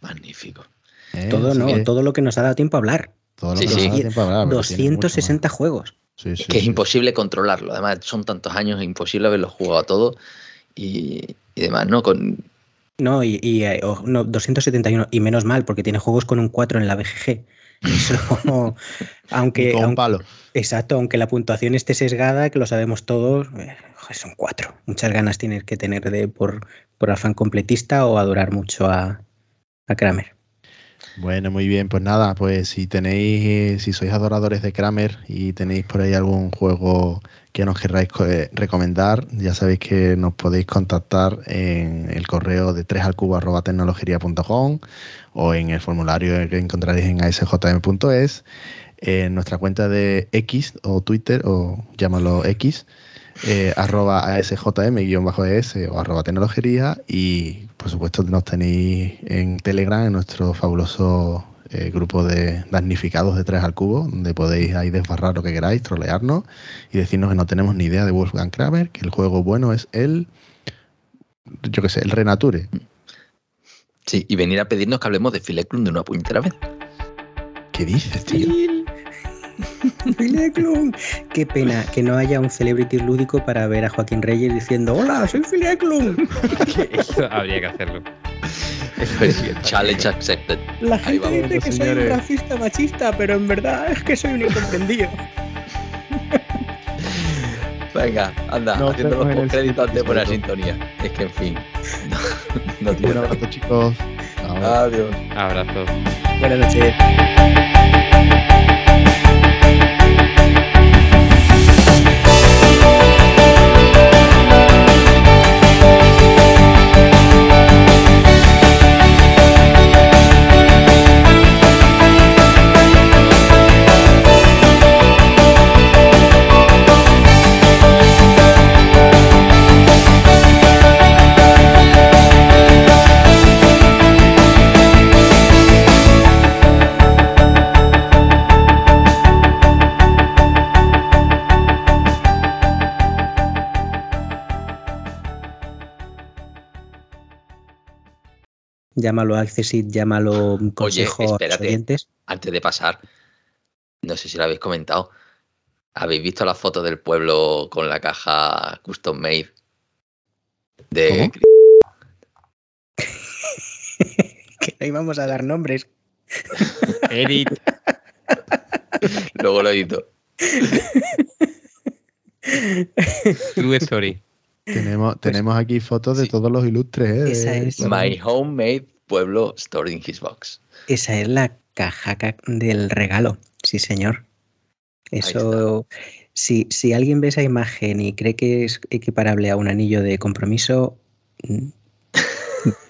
Magnífico. ¿Eh? Todo no, que... todo lo que nos ha dado tiempo a hablar. Todo lo sí, que sí. nos ha dado tiempo a hablar. 260 juegos. Sí, es que es imposible controlarlo. Además, son tantos años, es imposible haberlo jugado a todo y, y demás, ¿no? Con, No, y, y, oh, no, 271, y menos mal, porque tiene juegos con un 4 en la BGG. Eso, aunque, con un aunque- palo. exacto, aunque la puntuación esté sesgada, que lo sabemos todos, eh, son 4. Muchas ganas tienes que tener de por, por afán completista o adorar mucho a, a Kramer. Bueno, muy bien, pues nada, pues si tenéis, eh, si sois adoradores de Kramer y tenéis por ahí algún juego que nos querráis eh, recomendar, ya sabéis que nos podéis contactar en el correo de 3 al cubo arroba tecnologería.com o en el formulario que encontraréis en asjm.es, en nuestra cuenta de X o Twitter o llámalo X, eh, arroba asjm-es o arroba tecnologería y por supuesto nos tenéis en Telegram en nuestro fabuloso eh, grupo de damnificados de 3 al cubo donde podéis ahí desbarrar lo que queráis, trolearnos y decirnos que no tenemos ni idea de Wolfgang Kramer, que el juego bueno es el yo qué sé, el Renature. sí, y venir a pedirnos que hablemos de Fileclum de una puñetera vez. ¿Qué dices, tío? Fileclum. Qué pena que no haya un celebrity lúdico para ver a Joaquín Reyes diciendo Hola, soy Fileclum. Eso habría que hacerlo. Challenge accepted. La gente vamos, dice que soy un racista machista, pero en verdad es que soy un incomprendido. Venga, anda, Nos haciendo los en el créditos antes de poner sintonía. Es que, en fin, no, no tiene Un abrazo, chicos. Chao. Adiós. Abrazo. Buenas noches. Thank you. Llámalo Accessit, llámalo consejo a los espérate. oyentes. Antes de pasar, no sé si lo habéis comentado. ¿Habéis visto la foto del pueblo con la caja custom made? De que no íbamos a dar nombres. Edit. luego lo edito. True story. Tenemos, tenemos aquí fotos de sí. todos los ilustres. ¿eh? Esa es. My homemade pueblo stored in his box. Esa es la caja ca- del regalo. Sí, señor. Eso, si, si alguien ve esa imagen y cree que es equiparable a un anillo de compromiso, mm,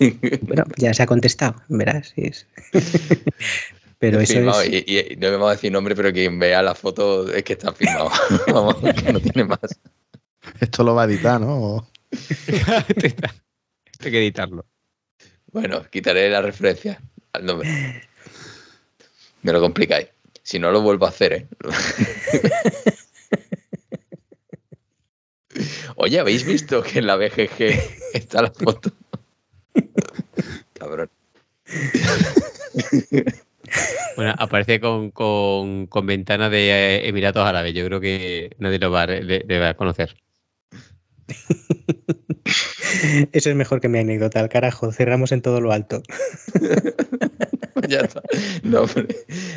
bueno, ya se ha contestado, verás. sí es. Pero eso Firmado, es. y, y no me vamos a decir nombre, pero quien vea la foto es que está firmado. Vamos, que no tiene más. Esto lo va a editar, ¿no? Hay que editarlo. Bueno, quitaré la referencia al nombre. Me lo complicáis. Si no, lo vuelvo a hacer, ¿eh? Oye, ¿habéis visto que en la BGG está la foto? Cabrón. Bueno, aparece con, con, con ventana de eh, Emiratos Árabes. Yo creo que nadie lo va a, le- le va a conocer. Eso es mejor que mi anécdota, al carajo. Cerramos en todo lo alto. ya está. No, hombre,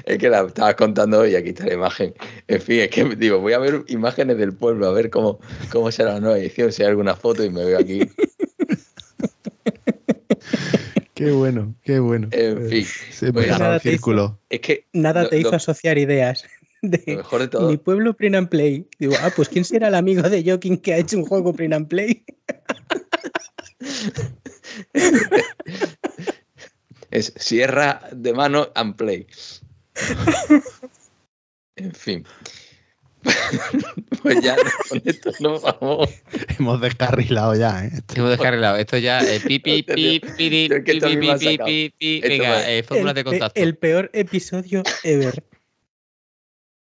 es que la estabas contando y aquí está la imagen. En fin, es que digo, voy a ver imágenes del pueblo, a ver cómo, cómo será la nueva edición, si hay alguna foto y me veo aquí. Qué bueno, qué bueno. En fin, Se pues me nada, el te hizo- círculo. es que Nada Lo- te hizo lo- asociar ideas. Lo De mejor de todo, mi pueblo print and play. Digo, ah, pues ¿quién será el amigo de Joking que ha hecho un juego print and play? es sierra de mano and play. En fin. pues ya con esto nos vamos. Hemos descarrilado ya, ¿eh? Hemos descarrilado. Esto ya. Eh, pi, pi, pi, pi, pi, pi, Venga, eh, fórmulas de contacto. el peor episodio ever.